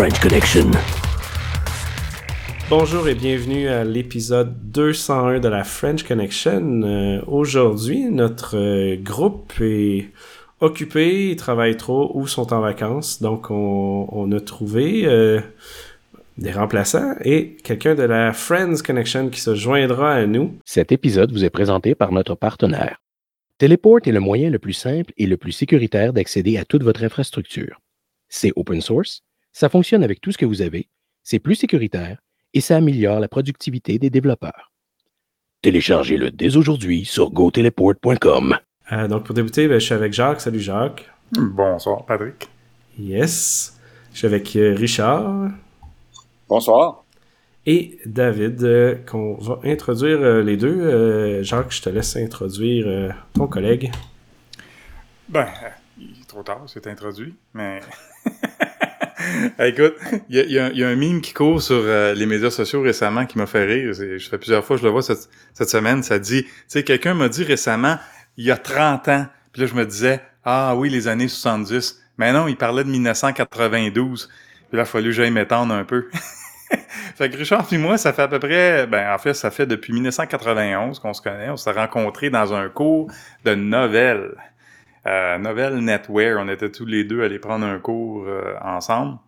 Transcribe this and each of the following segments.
The French Connection. Bonjour et bienvenue à l'épisode 201 de la French Connection. Euh, Aujourd'hui, notre euh, groupe est occupé, ils travaillent trop ou sont en vacances. Donc, on, on a trouvé euh, des remplaçants et quelqu'un de la Friends Connection qui se joindra à nous. Cet épisode vous est présenté par notre partenaire. Teleport est le moyen le plus simple et le plus sécuritaire d'accéder à toute votre infrastructure. C'est open source, ça fonctionne avec tout ce que vous avez, c'est plus sécuritaire et ça améliore la productivité des développeurs. Téléchargez-le dès aujourd'hui sur goteleport.com. Euh, donc, pour débuter, ben, je suis avec Jacques. Salut Jacques. Bonsoir, Patrick. Yes. Je suis avec euh, Richard Bonsoir. et David, euh, qu'on va introduire euh, les deux. Euh, Jacques, je te laisse introduire euh, ton collègue. Ben, il est trop tard, c'est introduit, mais... Écoute, il y y a un- meme qui court sur euh, les médias sociaux récemment qui m'a fait rire. Je fais plusieurs fois, je le vois cette, cette semaine. Ça dit, tu sais, quelqu'un m'a dit récemment, il y a 30 ans, puis là je me disais, ah oui, les années 70. Mais non, il parlait de 1992. Puis là, il a fallu que j'aille m'étendre un peu. fait que Richard puis moi, ça fait à peu près, ben en fait, ça fait depuis 1991 qu'on se connaît. On s'est rencontrés dans un cours de nouvelles. Euh, Novel Netwear, on était tous les deux allés prendre un cours euh, ensemble.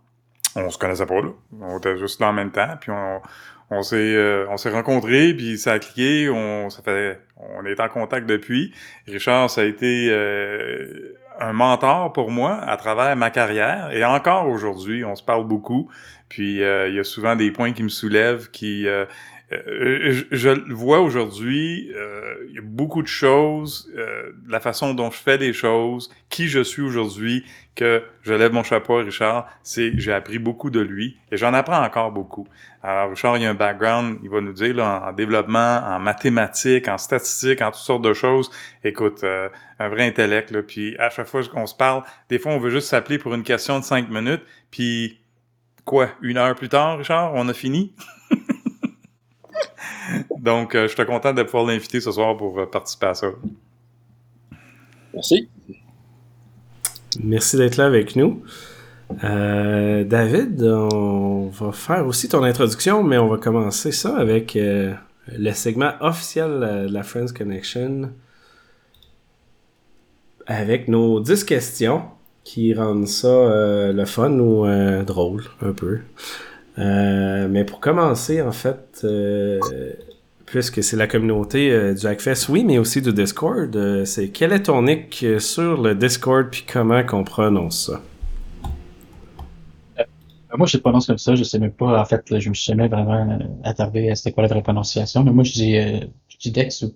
On se connaissait pas là, on était juste là en même temps, puis on, on s'est euh, on s'est rencontrés, puis ça a cliqué, on ça fait on est en contact depuis. Richard, ça a été euh, un mentor pour moi à travers ma carrière et encore aujourd'hui, on se parle beaucoup. Puis euh, il y a souvent des points qui me soulèvent, qui euh, euh, je, le vois aujourd'hui, euh, il y a beaucoup de choses, euh, la façon dont je fais les choses, qui je suis aujourd'hui, que je lève mon chapeau à Richard, c'est j'ai appris beaucoup de lui et j'en apprends encore beaucoup. Alors Richard, il a un background, il va nous dire là, en, en développement, en mathématiques, en statistiques, en toutes sortes de choses. Écoute, euh, un vrai intellect là. Puis à chaque fois qu'on se parle, des fois on veut juste s'appeler pour une question de cinq minutes, puis quoi, une heure plus tard, Richard, on a fini? Donc, euh, je suis content de pouvoir l'inviter ce soir pour euh, participer à ça. Merci. Merci d'être là avec nous. Euh, David, on va faire aussi ton introduction, mais on va commencer ça avec euh, le segment officiel euh, de la Friends Connection avec nos 10 questions qui rendent ça euh, le fun ou euh, drôle, un peu. Euh, mais pour commencer, en fait, euh, puisque c'est la communauté euh, du Hackfest, oui, mais aussi du Discord, c'est quel est ton nick sur le Discord puis comment qu'on prononce ça? Moi, je le prononce comme ça. Je sais même pas. En fait, je me suis jamais vraiment attardé à c'était quoi la vraie prononciation. Mais moi, je dis, Dex. ou-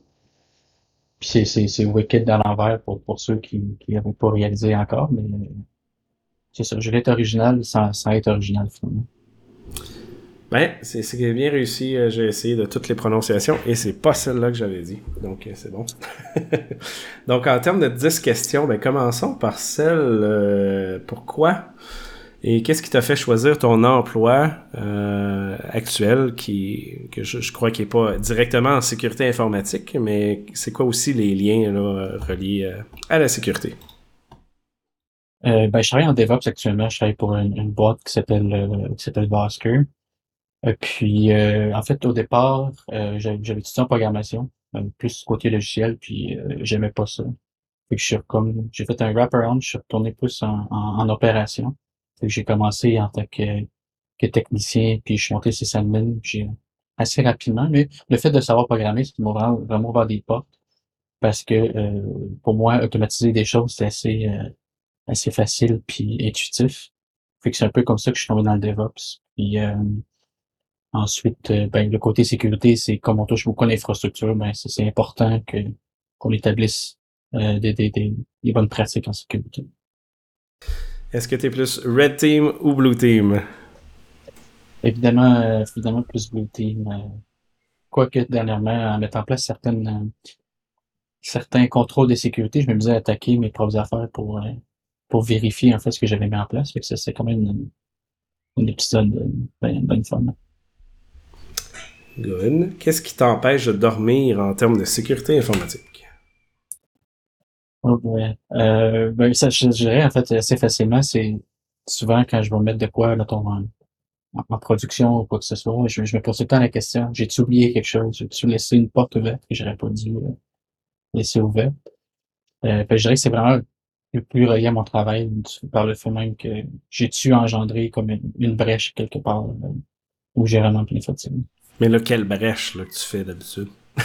Puis c'est, Wicked dans l'envers pour, ceux qui, n'avaient pas réalisé encore. Mais c'est ça. Je vais être original sans, sans être original, finalement. Ben, c'est bien réussi. euh, J'ai essayé de toutes les prononciations et c'est pas celle-là que j'avais dit. Donc, euh, c'est bon. Donc, en termes de 10 questions, ben, commençons par celle euh, pourquoi et qu'est-ce qui t'a fait choisir ton emploi euh, actuel qui que je, je crois qu'il est pas directement en sécurité informatique, mais c'est quoi aussi les liens là, reliés euh, à la sécurité? Euh, ben, je travaille en DevOps actuellement. Je travaille pour une, une boîte qui s'appelle euh, qui s'appelle Vosker. Euh, puis, euh, en fait, au départ, euh, j'avais étudié en programmation, plus côté logiciel, puis j'aimais pas ça. Fait que je suis comme j'ai fait un wraparound, je suis retourné plus en, en, en opération. J'ai commencé en tant que, que technicien, puis je suis monté chez Sandman, j'ai assez rapidement. Mais le fait de savoir programmer, ça m'a vraiment, vraiment ouvert des portes. Parce que euh, pour moi, automatiser des choses, c'est assez, euh, assez facile puis intuitif. Fait que c'est un peu comme ça que je suis tombé dans le DevOps. Euh, ensuite, euh, ben, le côté sécurité, c'est comme on touche beaucoup à l'infrastructure, ben, c'est important que qu'on établisse euh, des, des, des, des bonnes pratiques en sécurité. Est-ce que tu es plus Red Team ou Blue Team? Évidemment, euh, évidemment plus Blue Team. euh, quoique dernièrement, en mettant en place certaines certains contrôles de sécurité, je me à attaquer mes propres affaires pour pour vérifier en fait ce que j'avais mis en place. Fait que ça, c'est quand même une épisode euh, ben, ben fun. Good. Qu'est-ce qui t'empêche de dormir en termes de sécurité informatique? Oh, ouais. Euh, ben, ça, je dirais, en fait, assez facilement, c'est souvent, quand je vais mettre de quoi, mettons, en, en production ou quoi que ce soit, je, me pose tout le temps la question, j'ai-tu oublié quelque chose? J'ai-tu laissé une porte ouverte que j'aurais pas dû euh, laisser ouverte? Euh, je dirais que c'est vraiment le plus relié à mon travail par le fait même que j'ai-tu engendré comme une, brèche quelque part euh, où j'ai vraiment plein fatigué. Mais là, quelle brèche là, que tu fais d'habitude?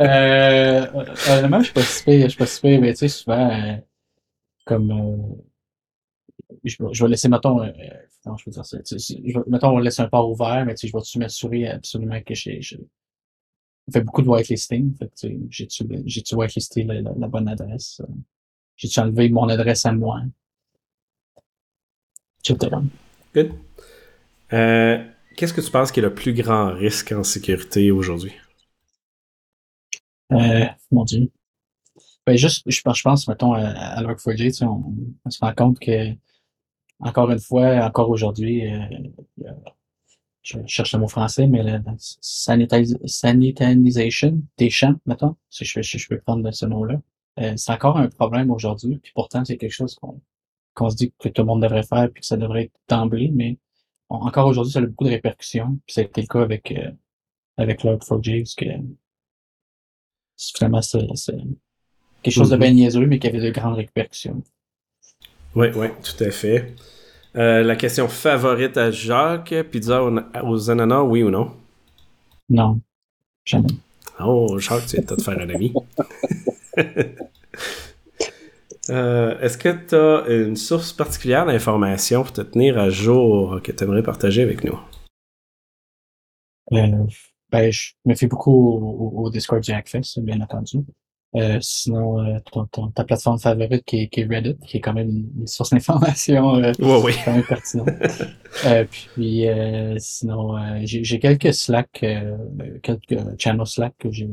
euh, honnêtement, je suis pas si je suis pas si mais tu sais, souvent, euh, comme, euh, je, je, vais laisser, mettons, euh, non, je veux dire ça, je, mettons, on laisse un port ouvert, mais tu sais, je vais-tu m'assurer absolument que j'ai, je fais beaucoup de whitelisting, fait que, j'ai-tu, j'ai-tu whitelisté la, la, bonne adresse, j'ai-tu enlevé mon adresse à moi, etc. Good. Euh, Qu'est-ce que tu penses qui est le plus grand risque en sécurité aujourd'hui? Euh, mon Dieu. Ben juste, je, pense, mettons, à, à Log4j, on, on, se rend compte que, encore une fois, encore aujourd'hui, euh, je cherche le mot français, mais la sanitization des champs, mettons, si je, peux prendre ce nom-là, euh, c'est encore un problème aujourd'hui, puis pourtant, c'est quelque chose qu'on qu'on se dit que tout le monde devrait faire, puis que ça devrait être d'emblée, mais encore aujourd'hui, ça a beaucoup de répercussions. Puis ça a été le cas avec, euh, avec Lord4j, que finalement, c'est quelque chose de mm-hmm. bien niaiseux, mais qui avait de grandes répercussions. Oui, oui, tout à fait. Euh, la question favorite à Jacques, pizza aux ananas, oui ou non? Non, jamais. Oh, Jacques, tu vas te faire un ami. Euh, est-ce que tu as une source particulière d'information pour te tenir à jour que tu aimerais partager avec nous? Euh, ben, je me fais beaucoup au, Discord du Hackfest, bien entendu. Euh, sinon, euh, ta plateforme favorite qui est, qui est, Reddit, qui est quand même une, source d'information euh, quand même pertinente. puis sinon, j'ai quelques Slack, quelques channels Slack que j'ai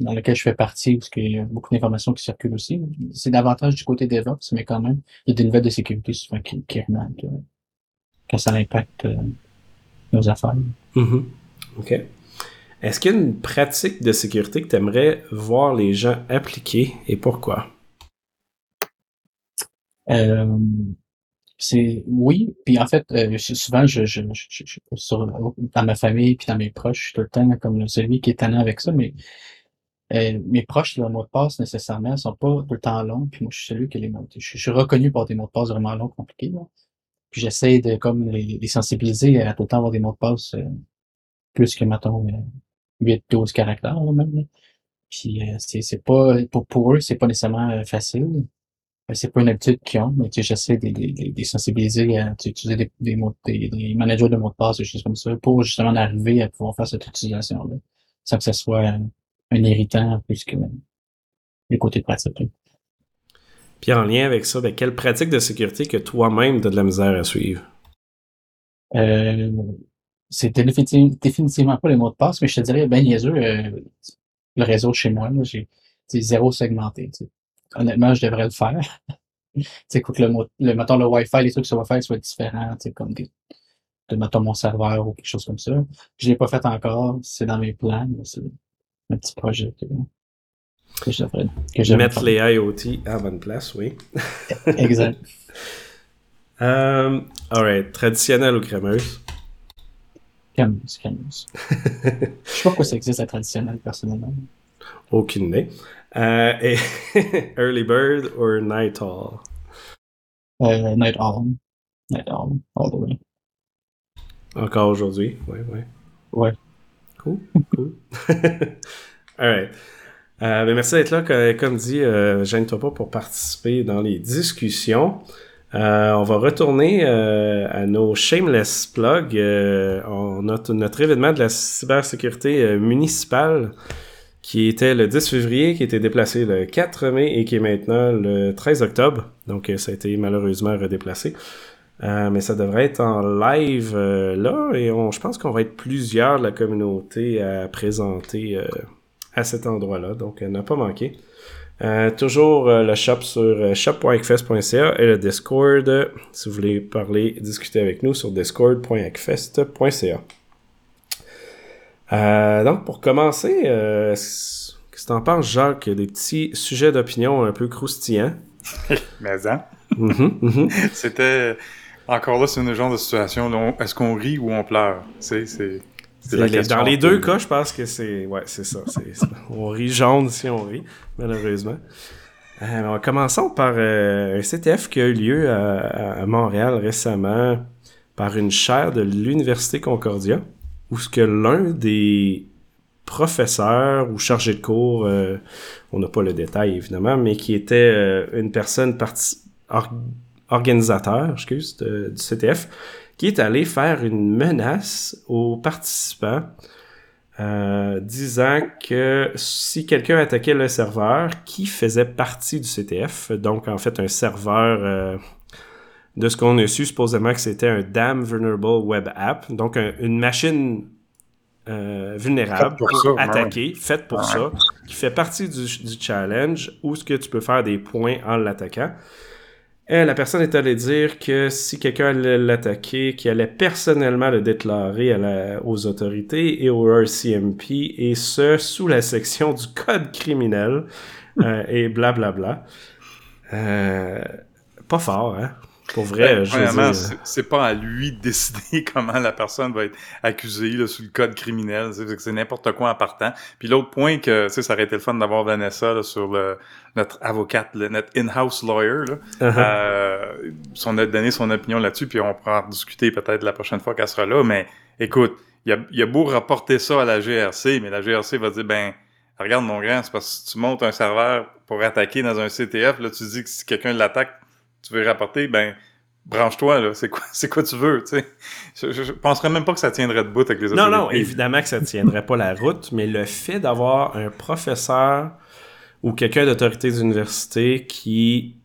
dans lequel je fais partie, parce qu'il y a beaucoup d'informations qui circulent aussi. C'est davantage du côté DevOps, mais quand même, il y a des nouvelles de sécurité souvent qui, qui remontent euh, quand ça impacte euh, nos affaires. Mm-hmm. OK. Est-ce qu'il y a une pratique de sécurité que tu aimerais voir les gens appliquer et pourquoi? Euh, c'est oui, puis en fait, euh, souvent je, je, je, je, sur, dans ma famille puis dans mes proches, je suis tout le temps comme celui qui est tannant avec ça, mais euh, mes proches, leurs mots de passe, nécessairement, sont pas tout le temps longs. Puis moi, je suis celui qui les mots. Je, suis reconnu pour des mots de passe vraiment longs, compliqués. Là. Puis j'essaie de comme les, sensibiliser à tout le temps avoir des mots de passe euh, plus que, mettons, 8, euh, 12 caractères, même. Puis c'est, c'est pas, pour, pour eux, c'est pas nécessairement facile. C'est pas une habitude qu'ils ont, mais j'essaie de les sensibiliser à utiliser des, des, mots, des, des, managers de mots de passe, des choses comme ça, pour justement arriver à pouvoir faire cette utilisation-là, sans que ce soit un irritant plus que les côtés pratique. Puis en lien avec ça, ben, quelle pratique de sécurité que toi-même tu as de la misère à suivre? Euh, c'est définitivement pas les mots de passe, mais je te dirais, ben niaiseux, euh, le réseau chez moi, j'ai zéro segmenté. Honnêtement, je devrais le faire. tu sais, que le, le, mettons, le Wi-Fi, les trucs va faire soient différents, comme des, de, mettons, mon serveur ou quelque chose comme ça. Je l'ai pas fait encore, c'est dans mes plans, un petit projet que, que Mettre les IoT à bonne place, oui. exact. Um, alright. Traditionnel ou crémeuse? Crémeuse, crémeuse. je sais pas pourquoi ça existe, la traditionnelle, personnellement. Aucune idée. Euh, et early bird ou night owl? Euh, night owl. Night owl, all the way. Encore aujourd'hui, oui, oui. Ouais. Cool, cool. Alright. Euh, ben merci d'être là. Comme dit, euh, gêne-toi pas pour participer dans les discussions. Euh, on va retourner euh, à nos shameless plugs. On a notre événement de la cybersécurité municipale qui était le 10 février, qui était déplacé le 4 mai et qui est maintenant le 13 octobre. Donc ça a été malheureusement redéplacé. Euh, mais ça devrait être en live euh, là et on, je pense qu'on va être plusieurs de la communauté à présenter euh, à cet endroit-là. Donc, n'a pas manqué. toujours le shop sur shop.acfest.ca et le Discord si vous voulez parler, discuter avec nous sur discord.acfest.ca. donc, pour commencer, qu'est-ce que t'en penses, Jacques? Des petits sujets d'opinion un peu croustillants. Mais hein? Mhm, mhm. C'était encore là, c'est une genre de situation. Est-ce qu'on rit ou on pleure? C'est c'est dans les deux cas, je pense que c'est. Ouais, c'est ça. On rit jaune si on rit, malheureusement. Euh, alors, commençons par euh, un CTF qui a eu lieu à, à Montréal récemment par une chaire de l'Université Concordia, où ce que l'un des professeurs ou chargés de cours, euh, on n'a pas le détail évidemment, mais qui était euh, une personne parti- or- organisateur, excuse, de- du CTF, qui est allé faire une menace aux participants euh, disant que si quelqu'un attaquait le serveur qui faisait partie du CTF, donc en fait un serveur euh, de ce qu'on a su supposément que c'était un damn vulnerable web app, donc un- une machine euh, vulnérable pour ouais, attaquer, faite pour Ouais. ça, qui fait partie du, du challenge où ce que tu peux faire des points en l'attaquant. Et la personne est allée dire que si quelqu'un allait l'attaquer, qu'il allait personnellement le déclarer à la- aux autorités et au RCMP, et ce, sous la section du code criminel, euh, et blablabla. Euh, pas fort, hein? Pour vrai, Ben, je dire... c'est- pas à lui de décider comment la personne va être accusée là, sous le code criminel. C'est n'importe quoi en partant. Puis l'autre point que tu sais, ça aurait été le fun d'avoir Vanessa là, sur le, notre avocate, notre in-house lawyer. Là. Uh-huh. Euh, son donné son opinion là-dessus, puis on pourra en discuter peut-être la prochaine fois qu'elle sera là. Mais écoute, il a, il a beau rapporter ça à la GRC, mais la GRC va dire ben regarde mon grand, c'est parce que tu montes un serveur pour attaquer dans un CTF, là tu dis que si quelqu'un l'attaque, tu veux rapporter, ben branche-toi là, c'est quoi, c'est quoi tu veux, tu sais? Je, je, je penserais même pas que ça tiendrait debout avec les Non, autorités. non, évidemment que ça ne tiendrait pas la route, mais le fait d'avoir un professeur ou quelqu'un d'autorité d'université qui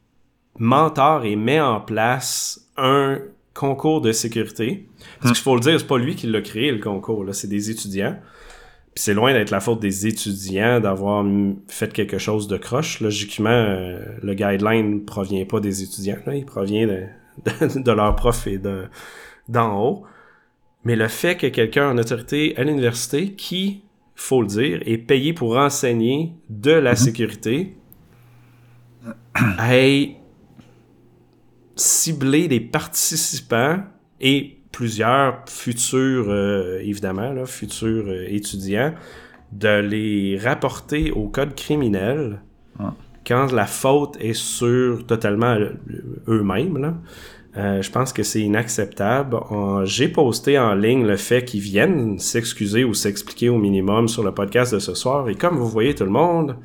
mentor et met en place un concours de sécurité, parce qu'il faut le dire, c'est pas lui qui l'a créé, le concours, là, c'est des étudiants. Puis c'est loin d'être la faute des étudiants d'avoir fait quelque chose de croche. Logiquement, euh, le guideline provient pas des étudiants, là, il provient de, de, de leurs profs et de d'en haut. Mais le fait que quelqu'un en autorité à l'université qui, faut le dire, est payé pour enseigner de la sécurité, ait ciblé des participants et plusieurs futurs, euh, évidemment, là, futurs euh, étudiants, de les rapporter au code criminel quand la faute est sur totalement euh, eux-mêmes. Euh, je pense que c'est inacceptable. J'ai posté en ligne le fait qu'ils viennent s'excuser ou s'expliquer au minimum sur le podcast de ce soir. Et comme vous voyez tout le monde,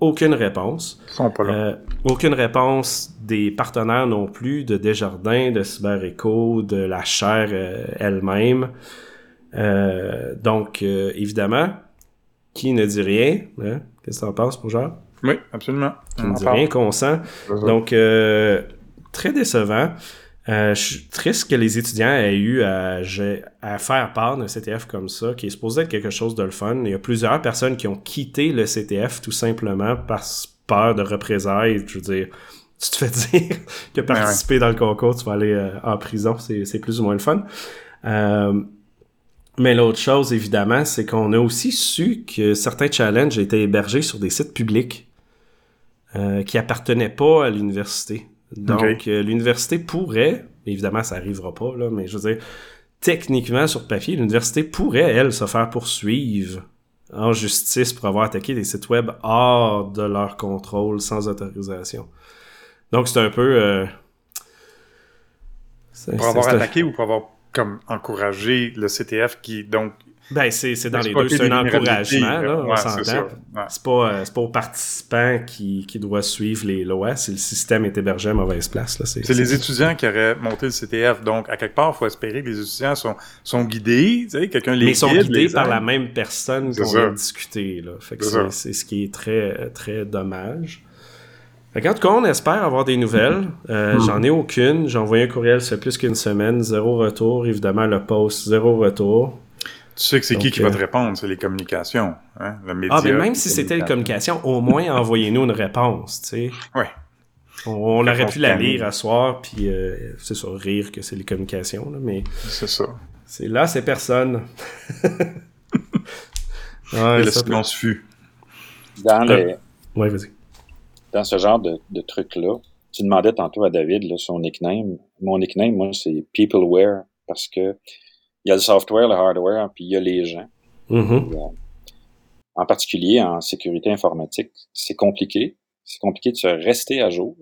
aucune réponse. Sont pas là. Euh, aucune réponse des partenaires non plus, de Desjardins, de CyberEcho, de la chaire euh, elle-même. Euh, donc, euh, évidemment, qui ne dit rien, hein? qu'est-ce que t'en penses, pour genre? Oui, absolument. Qui On ne en dit parle. rien. C'est ça. Donc, très décevant. Euh, je suis triste que les étudiants aient eu à, à faire part d'un CTF comme ça, qui est supposé être quelque chose de le fun. Il y a plusieurs personnes qui ont quitté le CTF tout simplement par peur de représailles. Je veux dire, tu te fais dire que participer dans le concours, tu vas aller euh, en prison, c'est c'est plus ou moins le fun. Euh, mais l'autre chose, évidemment, c'est qu'on a aussi su que certains challenges étaient hébergés sur des sites publics euh, qui appartenaient pas à l'université. Donc, euh, l'université pourrait, évidemment, ça arrivera pas, là, mais je veux dire, techniquement, sur papier, l'université pourrait, elle, se faire poursuivre en justice pour avoir attaqué des sites web hors de leur contrôle, sans autorisation. Donc, c'est un peu... euh, Pour avoir attaqué ou pour avoir comme encouragé le CTF qui donc Ben, c'est c'est dans les deux. C'est un encouragement, là, Ouais, c'est s'entend. ça. Ouais. C'est pas, euh, c'est pas aux participants qui, qui doivent suivre les lois, c'est le système est hébergé à mauvaise place. là. C'est les étudiants qui auraient monté le CTF. Donc, à quelque part, il faut espérer que les étudiants sont, sont guidés. Quelqu'un les Mais ils sont guide, guidés par la même personne C'est qu'on a discuté. Là. Fait que C'est c'est, c'est ce qui est très, très dommage. Qu'en tout cas, on espère avoir des nouvelles. Euh, J'en ai aucune. J'ai envoyé un courriel, fait plus qu'une semaine. Zéro retour. Évidemment, le post, zéro retour. Tu sais que c'est qui qui va euh, te répondre, c'est les communications. Hein? Le média, Ah, mais même si c'était les communications, au moins envoyez-nous une réponse, tu sais. Ouais. On, on aurait pu la lire à soir, puis euh, c'est ça, rire que c'est les communications, là, mais C'est ça. c'est là, c'est personne. Et ouais, le ça, silence fut. Dans, Euh, les- ouais, vas-y. dans ce genre de, de truc-là, tu demandais tantôt à David là, son nickname. Mon nickname, moi, c'est Peopleware parce que il y a le software, le hardware, puis il y a les gens. Mhm. Euh, en particulier en sécurité informatique, c'est compliqué. C'est compliqué de se rester à jour.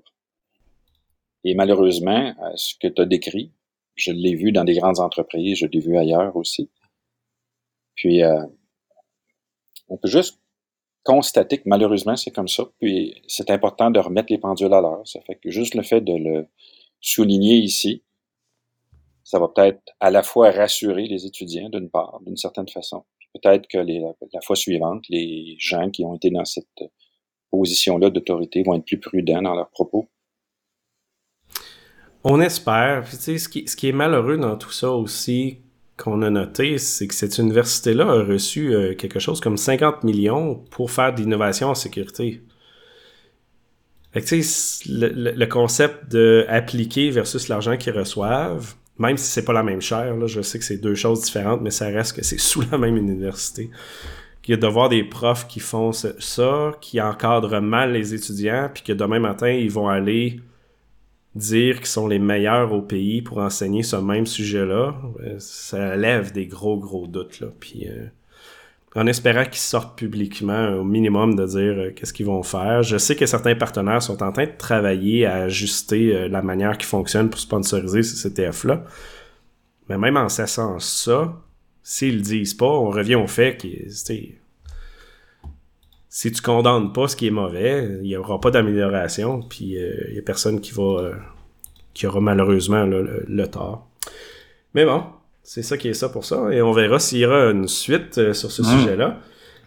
Et malheureusement, euh, ce que tu as décrit, je l'ai vu dans des grandes entreprises, je l'ai vu ailleurs aussi. Puis, euh, on peut juste constater que malheureusement, c'est comme ça. Puis, c'est important de remettre les pendules à l'heure. Ça fait que juste le fait de le souligner ici, ça va peut-être à la fois rassurer les étudiants, d'une part, d'une certaine façon. Peut-être que la fois suivante, les gens qui ont été dans cette position-là d'autorité vont être plus prudents dans leurs propos. On espère. Puis, tu sais, ce qui, est malheureux dans tout ça aussi, qu'on a noté, c'est que cette université-là a reçu euh, quelque chose comme 50 millions pour faire de l'innovation en sécurité. Fait que, le- le concept de appliquer versus l'argent qu'ils reçoivent, même si c'est pas la même chaire, là, je sais que c'est deux choses différentes, mais ça reste que c'est sous la même université. Qu'il y a de voir des profs qui font ça, qui encadrent mal les étudiants, puis que demain matin, ils vont aller dire qu'ils sont les meilleurs au pays pour enseigner ce même sujet-là, euh, ça lève des gros, gros doutes. Là. Puis, euh, en espérant qu'ils sortent publiquement au minimum de dire euh, qu'est-ce qu'ils vont faire. Je sais que certains partenaires sont en train de travailler à ajuster euh, la manière qui fonctionne pour sponsoriser ce CTF-là. Mais même en cessant ça, s'ils le disent pas, on revient au fait que si tu condamnes pas ce qui est mauvais, il y aura pas d'amélioration, puis euh, il y a personne qui va qui aura malheureusement le tort. Mais bon, c'est ça qui est ça pour ça, et on verra s'il y aura une suite euh, sur ce Mm. sujet-là.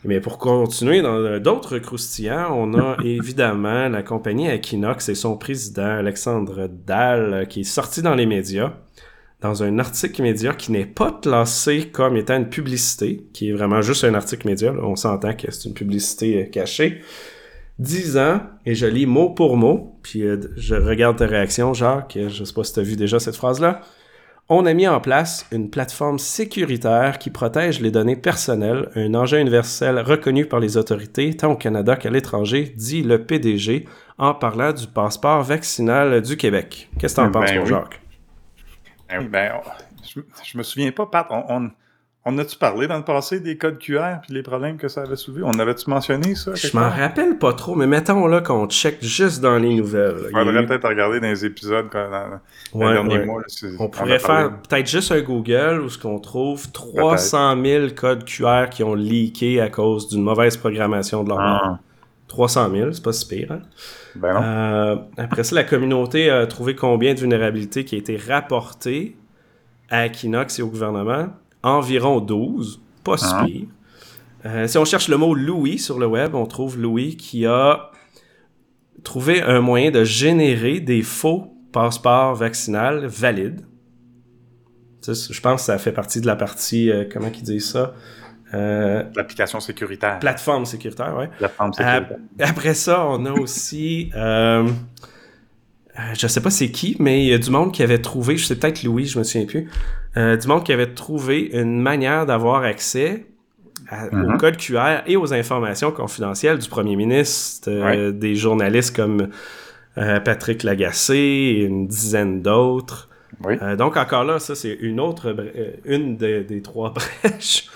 Mais pour continuer dans euh, d'autres croustillants, on a évidemment la compagnie Equinox et son président Alexandre Dahl euh, qui est sorti dans les médias dans un article média qui n'est pas classé comme étant une publicité, qui est vraiment juste un article média. là. On s'entend que c'est une publicité cachée. disant, et je lis mot pour mot, puis je regarde ta réaction, Jacques, je sais pas si tu as vu déjà cette phrase-là. On a mis en place une plateforme sécuritaire qui protège les données personnelles, un enjeu universel reconnu par les autorités, tant au Canada qu'à l'étranger, dit le PDG, en parlant du passeport vaccinal du Québec. Qu'est-ce que t'en Ben penses, oui. Jacques? Ben oui, ben, je, je me souviens pas, Pat, on, on, on a-tu parlé dans le passé des codes QR puis les problèmes que ça avait soulevé? On avait-tu mentionné ça? Je m'en rappelle pas trop, mais mettons là qu'on check juste dans les nouvelles. là. Il Faudrait eu- peut-être regarder dans les épisodes quand, dans, Ouais, les derniers ouais. mois. là, On pourrait faire peut-être juste un Google où ce qu'on trouve 300 000 codes QR qui ont leaké à cause d'une mauvaise programmation de leur part. Ah, 300 000, c'est pas si pire. hein? ben non. Euh, après ça, la communauté a trouvé combien de vulnérabilités qui a été rapportées à Equinox et au gouvernement? Environ 12, pas si Ah. pire. Euh, si on cherche le mot Louis sur le web, on trouve Louis qui a trouvé un moyen de générer des faux passeports vaccinales valides. Je pense que ça fait partie de la partie, euh, comment qu'ils disent ça? Euh, L'application sécuritaire. plateforme sécuritaire, ouais. Plateforme sécuritaire. après ça, on a aussi, euh, je sais pas c'est qui, mais il y a du monde qui avait trouvé, je sais peut-être Louis, je me souviens plus, euh, du monde qui avait trouvé une manière d'avoir accès à- au Mhm. code QR et aux informations confidentielles du premier ministre, euh, des journalistes comme euh, Patrick Lagacé et une dizaine d'autres. Oui. Donc encore là, ça c'est une autre, une des, des trois brèches.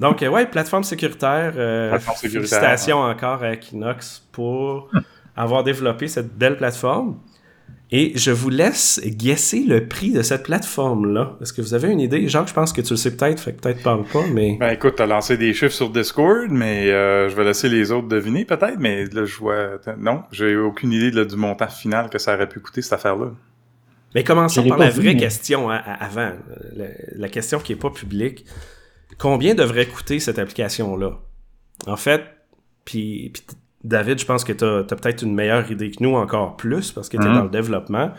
donc ouais, plateforme sécuritaire. Plateforme sécuritaire, félicitations encore à Equinox pour avoir développé cette belle plateforme. Et je vous laisse guesser le prix de cette plateforme-là. Est-ce que vous avez une idée? Jacques, je pense que tu le sais peut-être, fait que peut-être parle pas, mais... Ben écoute, t'as lancé des chiffres sur Discord, mais euh, je vais laisser les autres deviner peut-être, mais là je vois... Non, j'ai aucune idée là, du montant final que ça aurait pu coûter cette affaire-là. Mais commençons par la vu, vraie mais- question hein, avant. La, la question qui est pas publique. Combien devrait coûter cette application-là? En fait, puis, puis David, je pense que tu as, peut-être une meilleure idée que nous, encore plus, parce que tu es Mhm. dans le développement.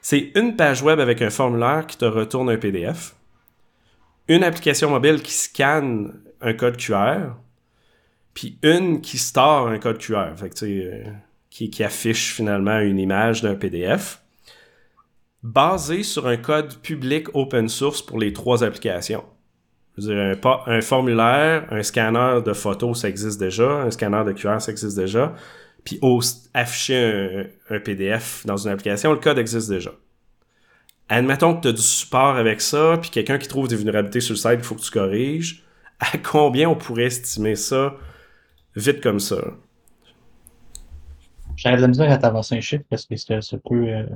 C'est une page web avec un formulaire qui te retourne un PDF, une application mobile qui scanne un code QR, puis une qui store un code QR, fait que, euh, qui, qui affiche finalement une image d'un PDF basé sur un code public open source pour les trois applications. Je veux dire, un, formulaire, un scanner de photos, ça existe déjà, un scanner de QR, ça existe déjà. puis afficher un, PDF dans une application, le code existe déjà. Admettons que tu as du support avec ça, puis quelqu'un qui trouve des vulnérabilités sur le site, il faut que tu corriges. À combien on pourrait estimer ça vite comme ça? J'aurais de la misère à t'avancer un chiffre parce que c'est un peu euh,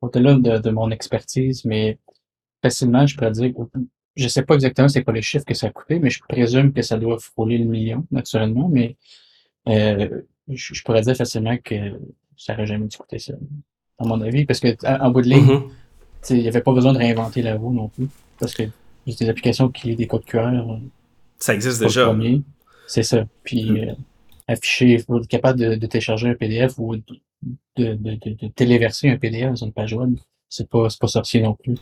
au-delà de, de mon expertise, mais facilement, je pourrais dire, je sais pas exactement c'est quoi les chiffres que ça a coûté, mais je présume que ça doit frôler le million, naturellement, mais euh, je, je pourrais dire facilement que ça aurait jamais dû coûter ça, à mon avis, parce que en en bout de ligne, Mhm. sais, il n'y avait pas besoin de réinventer la roue non plus, parce que des applications qui ont des codes QR, euh, Ça existe déjà. premier. C'est ça. Puis Mm. euh, afficher, faut être capable de, de télécharger un PDF ou de, de, de, téléverser un PDF dans une page web. C'est pas, c'est pas sorcier non plus.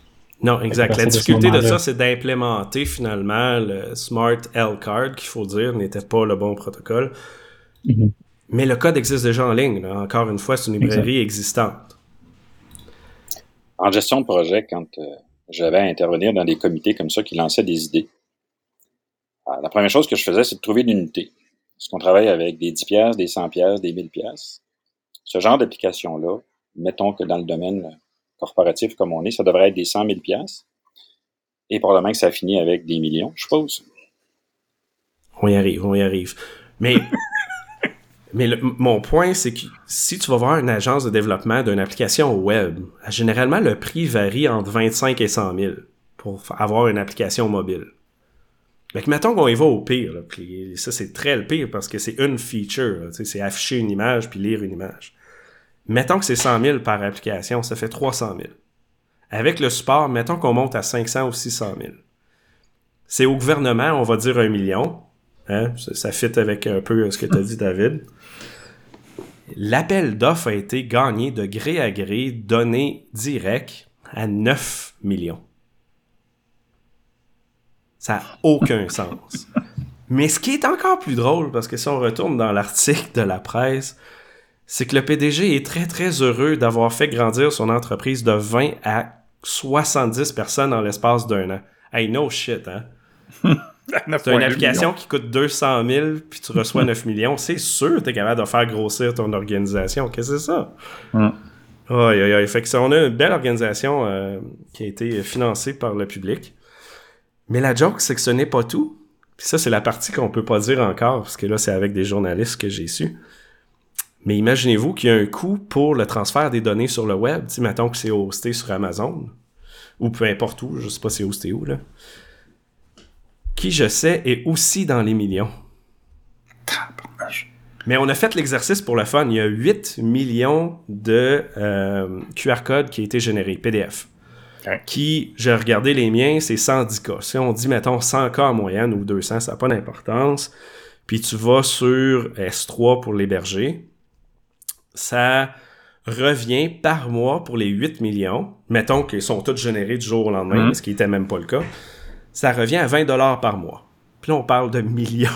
Non, exact. La de ce difficulté de ça, c'est d'implémenter finalement le Smart L Card, qu'il faut dire, n'était pas le bon protocole. Mhm. Mais le code existe déjà en ligne. là. Encore une fois, c'est une librairie existante. En gestion de projet, quand euh, j'avais à intervenir dans des comités comme ça qui lançaient des idées, euh, la première chose que je faisais, c'est de trouver l'unité. Est-ce qu'on travaille avec des 10 pièces, des 100 pièces, des 1000 pièces? Ce genre d'application-là, mettons que dans le domaine corporatif comme on est, ça devrait être des 100 000 pièces. Et probablement que ça finit avec des millions, je suppose. On y arrive, on y arrive. Mais, mais le- mon point, c'est que si tu vas voir une agence de développement d'une application web, généralement, le prix varie entre 25 et 100 000 pour avoir une application mobile. Fait que mettons qu'on y va au pire, là, puis ça c'est très le pire parce que c'est une feature, c'est afficher une image puis lire une image. Mettons que c'est 100 000 par application, ça fait 300 000. Avec le support, mettons qu'on monte à 500 ou 600 000. C'est au gouvernement, on va dire un million. Hein? Ça, ça fit avec un peu ce que tu as dit, David. L'appel d'offres a été gagné de gré à gré, donné direct à 9 millions. Ça n'a aucun sens. Mais ce qui est encore plus drôle, parce que si on retourne dans l'article de la presse, c'est que le PDG est très très heureux d'avoir fait grandir son entreprise de 20 à 70 personnes en l'espace d'un an. Hey, no shit, hein? As une application qui coûte 200 000 puis tu reçois 9 millions. C'est sûr que tu es capable de faire grossir ton organisation. Qu'est-ce que c'est ça? Aïe, aïe. Fait que ça, on a une belle organisation euh, qui a été financée par le public. Mais la joke, c'est que ce n'est pas tout. Puis ça, c'est la partie qu'on peut pas dire encore, parce que là, c'est avec des journalistes que j'ai su. Mais imaginez-vous qu'il y a un coût pour le transfert des données sur le web. Tu mettons que c'est hosté sur Amazon, ou peu importe où, je sais pas c'est hosté où, là. Qui, je sais, est aussi dans les millions. Mais on a fait l'exercice pour le fun. Il y a 8 millions de euh, QR codes qui ont été générés, PDF. Qui, j'ai regardé les miens, c'est 110 cas. Si on dit, mettons, 100 cas en moyenne ou 200, ça n'a pas d'importance. Puis tu vas sur S3 pour l'héberger. Ça revient par mois pour les 8 millions. Mettons qu'ils sont tous générés du jour au lendemain, Mhm. ce qui n'était même pas le cas. Ça revient à 20 dollars par mois. Puis là, on parle de millions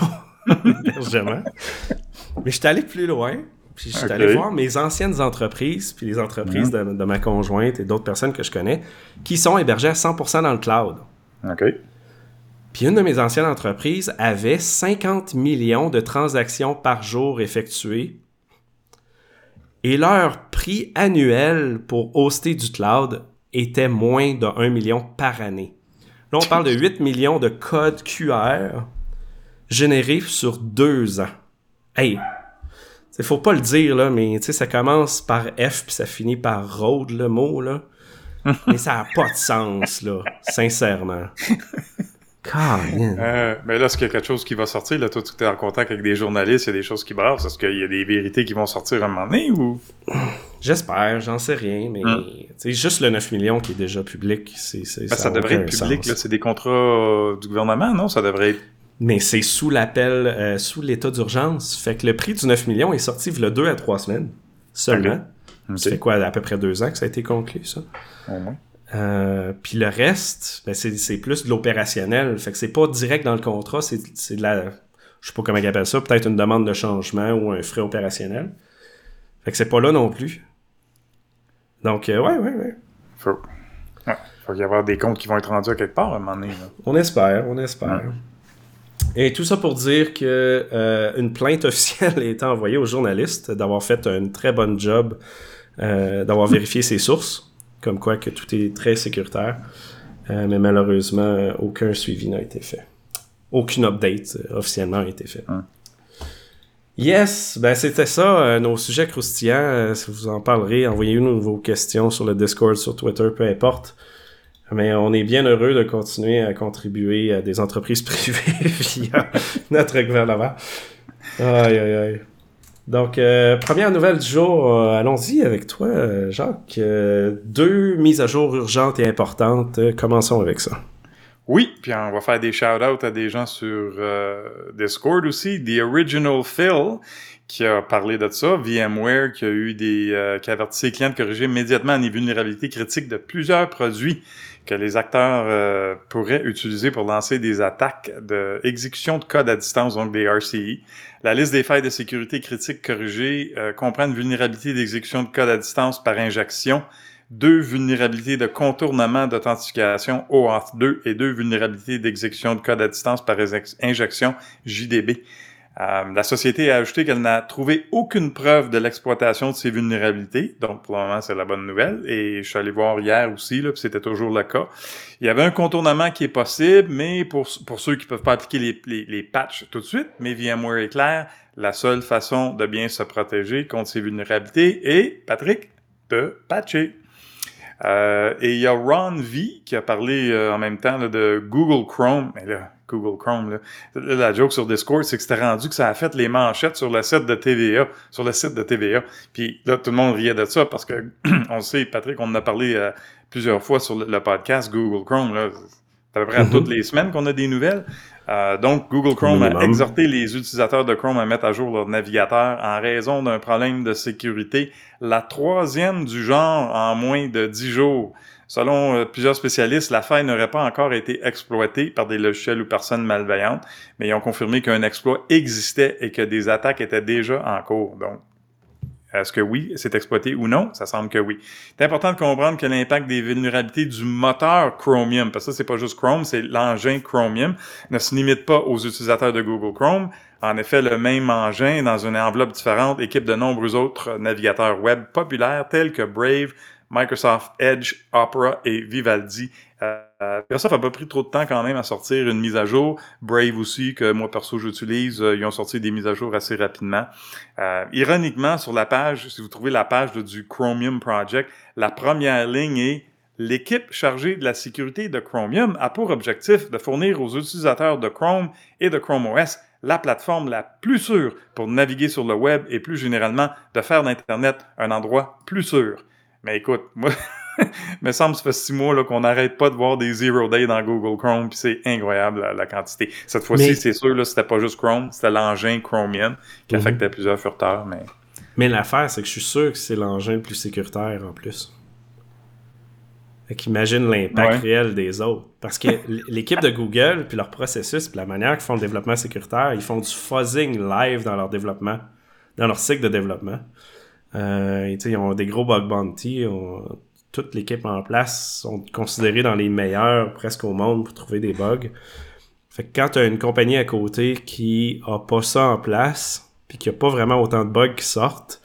d'hébergements. Mais je suis allé plus loin. Puis je suis allé voir mes anciennes entreprises, puis les entreprises de, de ma conjointe et d'autres personnes que je connais, qui sont hébergées à 100% dans le cloud. OK. Puis une de mes anciennes entreprises avait 50 millions de transactions par jour effectuées. Et leur prix annuel pour hoster du cloud était moins de 1 million par année. Là, on parle de 8 millions de codes QR générés sur deux ans. Hey! Il faut pas le dire, là, mais ça commence par F puis ça finit par road, le mot, là. mais ça a pas de sens, là, sincèrement. Euh, mais là, est-ce qu'il y a quelque chose qui va sortir? Là, toi, tu es en contact avec des journalistes, il y a des choses qui brassent. Est-ce qu'il y a des vérités qui vont sortir à un moment donné ou? J'espère, j'en sais rien, mais Hum. c'est juste le 9 millions qui est déjà public. C'est, Ben, ça, devrait être public. C'est des contrats euh, du gouvernement, non? Ça devrait être. Mais c'est sous l'appel, euh, sous l'état d'urgence. Fait que le prix du 9 millions est sorti il y a deux à trois semaines seulement. Ça fait quoi, à peu près deux ans que ça a été conclu, ça? Euh, puis le reste, ben c'est, c'est plus de l'opérationnel. Fait que c'est pas direct dans le contrat, c'est, c'est de la... Je sais pas comment ils appellent ça, peut-être une demande de changement ou un frais opérationnel. Fait que c'est pas là non plus. Donc, euh, ouais, ouais, ouais. Faut... Ouais. Faut qu'il y avoir des comptes qui vont être rendus à quelque part à un moment donné. là. On espère, on espère. Et tout ça pour dire que euh, une plainte officielle a été envoyée aux journalistes d'avoir fait un très bon job, euh, d'avoir vérifié ses sources, comme quoi que tout est très sécuritaire. Euh, mais malheureusement, aucun suivi n'a été fait. Aucune update euh, officiellement a été fait. Hum. Yes, ben c'était ça, euh, nos sujets croustillants. Euh, si vous en parlerez, envoyez-nous vos questions sur le Discord, sur Twitter, peu importe. Mais on est bien heureux de continuer à contribuer à des entreprises privées via notre gouvernement. Aïe, aïe, aïe. Donc, euh, première nouvelle du jour, euh, allons-y avec toi, euh, Jacques. Deux mises à jour urgentes et importantes. Commençons avec ça. Oui, puis on va faire des shout-outs à des gens sur Discord aussi. The Original Phil, qui a parlé de ça. VMware, qui a eu des, qui a averti ses clients de corriger immédiatement les vulnérabilités critiques de plusieurs produits que les acteurs euh, pourraient utiliser pour lancer des attaques d'exécution de code à distance, donc des RCI. La liste des failles de sécurité critiques corrigées euh, comprend une vulnérabilité d'exécution de code à distance par injection, deux vulnérabilités de contournement d'authentification OAuth 2 et deux vulnérabilités d'exécution de code à distance par injection JDB. Euh, la société a ajouté qu'elle n'a trouvé aucune preuve de l'exploitation de ces vulnérabilités. Donc, pour le moment, c'est la bonne nouvelle. Et je suis allé voir hier aussi, là, c'était toujours le cas. Il y avait un contournement qui est possible, mais pour, pour ceux qui peuvent pas appliquer les, les, les patchs tout de suite, mais VMware est clair, la seule façon de bien se protéger contre ces vulnérabilités est, Patrick, de patcher. Euh, et il y a Ron V qui a parlé euh, en même temps là, de Google Chrome. Mais là, Google Chrome, là. La joke sur Discord, c'est que c'était rendu que ça a fait les manchettes sur le site de TVA, sur le site de TVA. Puis là, tout le monde riait de ça parce que on sait, Patrick, on en a parlé euh, plusieurs fois sur le, le podcast Google Chrome. Là. C'est à peu près à Mhm. toutes les semaines qu'on a des nouvelles. Euh, donc, Google Chrome a exhorté les utilisateurs de Chrome à mettre à jour leur navigateur en raison d'un problème de sécurité, la troisième du genre en moins de 10 jours. Selon euh, plusieurs spécialistes, la faille n'aurait pas encore été exploitée par des logiciels ou personnes malveillantes, mais ils ont confirmé qu'un exploit existait et que des attaques étaient déjà en cours. Donc, est-ce que oui, c'est exploité ou non? Ça semble que oui. C'est important de comprendre que l'impact des vulnérabilités du moteur Chromium, parce que ça, c'est pas juste Chrome, c'est l'engin Chromium, ne se limite pas aux utilisateurs de Google Chrome. En effet, le même engin, dans une enveloppe différente, équipe de nombreux autres navigateurs web populaires tels que Brave, Microsoft Edge, Opera et Vivaldi. Euh, Microsoft n'a pas pris trop de temps quand même à sortir une mise à jour. Brave aussi, que moi perso j'utilise, euh, ils ont sorti des mises à jour assez rapidement. Euh, ironiquement, sur la page, si vous trouvez la page du Chromium Project, la première ligne est L'équipe chargée de la sécurité de Chromium a pour objectif de fournir aux utilisateurs de Chrome et de Chrome OS la plateforme la plus sûre pour naviguer sur le web et plus généralement de faire d'Internet un endroit plus sûr. Mais écoute, moi, me semble que ça fait six mois là, qu'on n'arrête pas de voir des zero day dans Google Chrome, puis c'est incroyable la, la quantité. Cette fois-ci, Mais- c'est sûr, là, c'était pas juste Chrome, c'était l'engin Chromium qui Mhm. affectait plusieurs furteurs, mais Mais l'affaire, c'est que je suis sûr que c'est l'engin le plus sécuritaire en plus. Fait qu'imagine l'impact Ouais. réel des autres. Parce que l'équipe de Google, puis leur processus, puis la manière qu'ils font le développement sécuritaire, ils font du fuzzing live dans leur développement, dans leur cycle de développement. Euh, ils ont des gros bug bounty. on- toute l'équipe en place sont considérés dans les meilleurs presque au monde pour trouver des bugs. Fait que quand tu as une compagnie à côté qui a pas ça en place, puis qu'il n'y a pas vraiment autant de bugs qui sortent,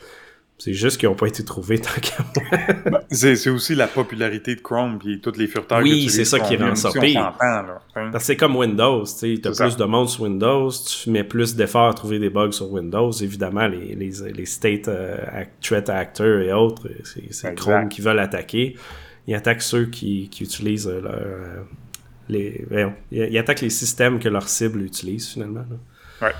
c'est juste qu'ils n'ont pas été trouvés tant qu'à moi. c'est c'est aussi la popularité de Chrome puis toutes les furteurs Oui, c'est ça qui rend ça pire. c'est comme Windows, tu C'est plus ça. de monde sur Windows, tu mets plus d'efforts à trouver des bugs sur Windows. Évidemment, les, les, les state euh, threat actors et autres, c'est. Chrome qui veulent attaquer. Ils attaquent ceux qui, qui utilisent euh, leur, euh, les, ils attaquent les systèmes que leur cible utilise finalement. là. Ouais, ouais.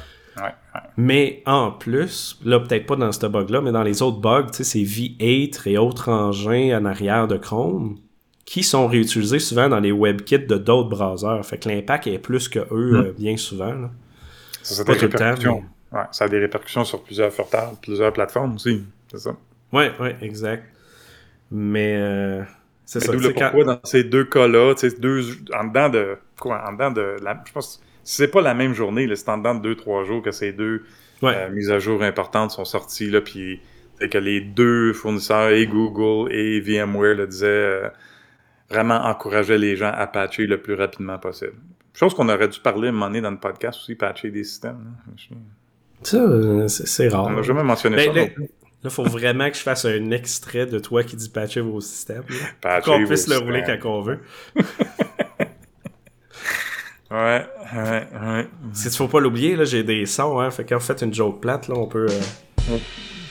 Mais en plus, là, peut-être pas dans ce bug-là, mais dans les autres bugs, tu sais, c'est V8 et autres engins en arrière de Chrome qui sont réutilisés souvent dans les WebKits de d'autres browsers. Fait que l'impact est plus que eux, Mm. euh, bien souvent. là. Ça, Pas des tout le temps, répercussions. Ouais, ça a des répercussions sur plusieurs plusieurs plateformes aussi. C'est ça. Ouais, ouais, exact. Mais euh, c'est ça. D'où tu le sais, quand- pourquoi dans ces deux cas-là, tu sais, deux, en dedans de, quoi, en dedans de, la, je pense, c'est pas la même journée, c'est en dedans de deux, trois jours que ces deux Ouais. euh, mises à jour importantes sont sorties, là, puis c'est que les deux fournisseurs, et Google et VMware, le disaient, euh, vraiment encourageaient les gens à patcher le plus rapidement possible. Chose qu'on aurait dû parler à un moment donné dans le podcast aussi, patcher des systèmes. là. Ça, euh, c'est rare. On n'a jamais mentionné Ben, ça. là, là, faut vraiment que je fasse un extrait de toi qui dit patcher vos systèmes. là, Patcher Pour qu'on puisse le rouler quand on veut. Ouais. Si tu faut pas l'oublier, là, j'ai des sons, hein. Fait qu'en fait, une joke plate, là, on peut, euh,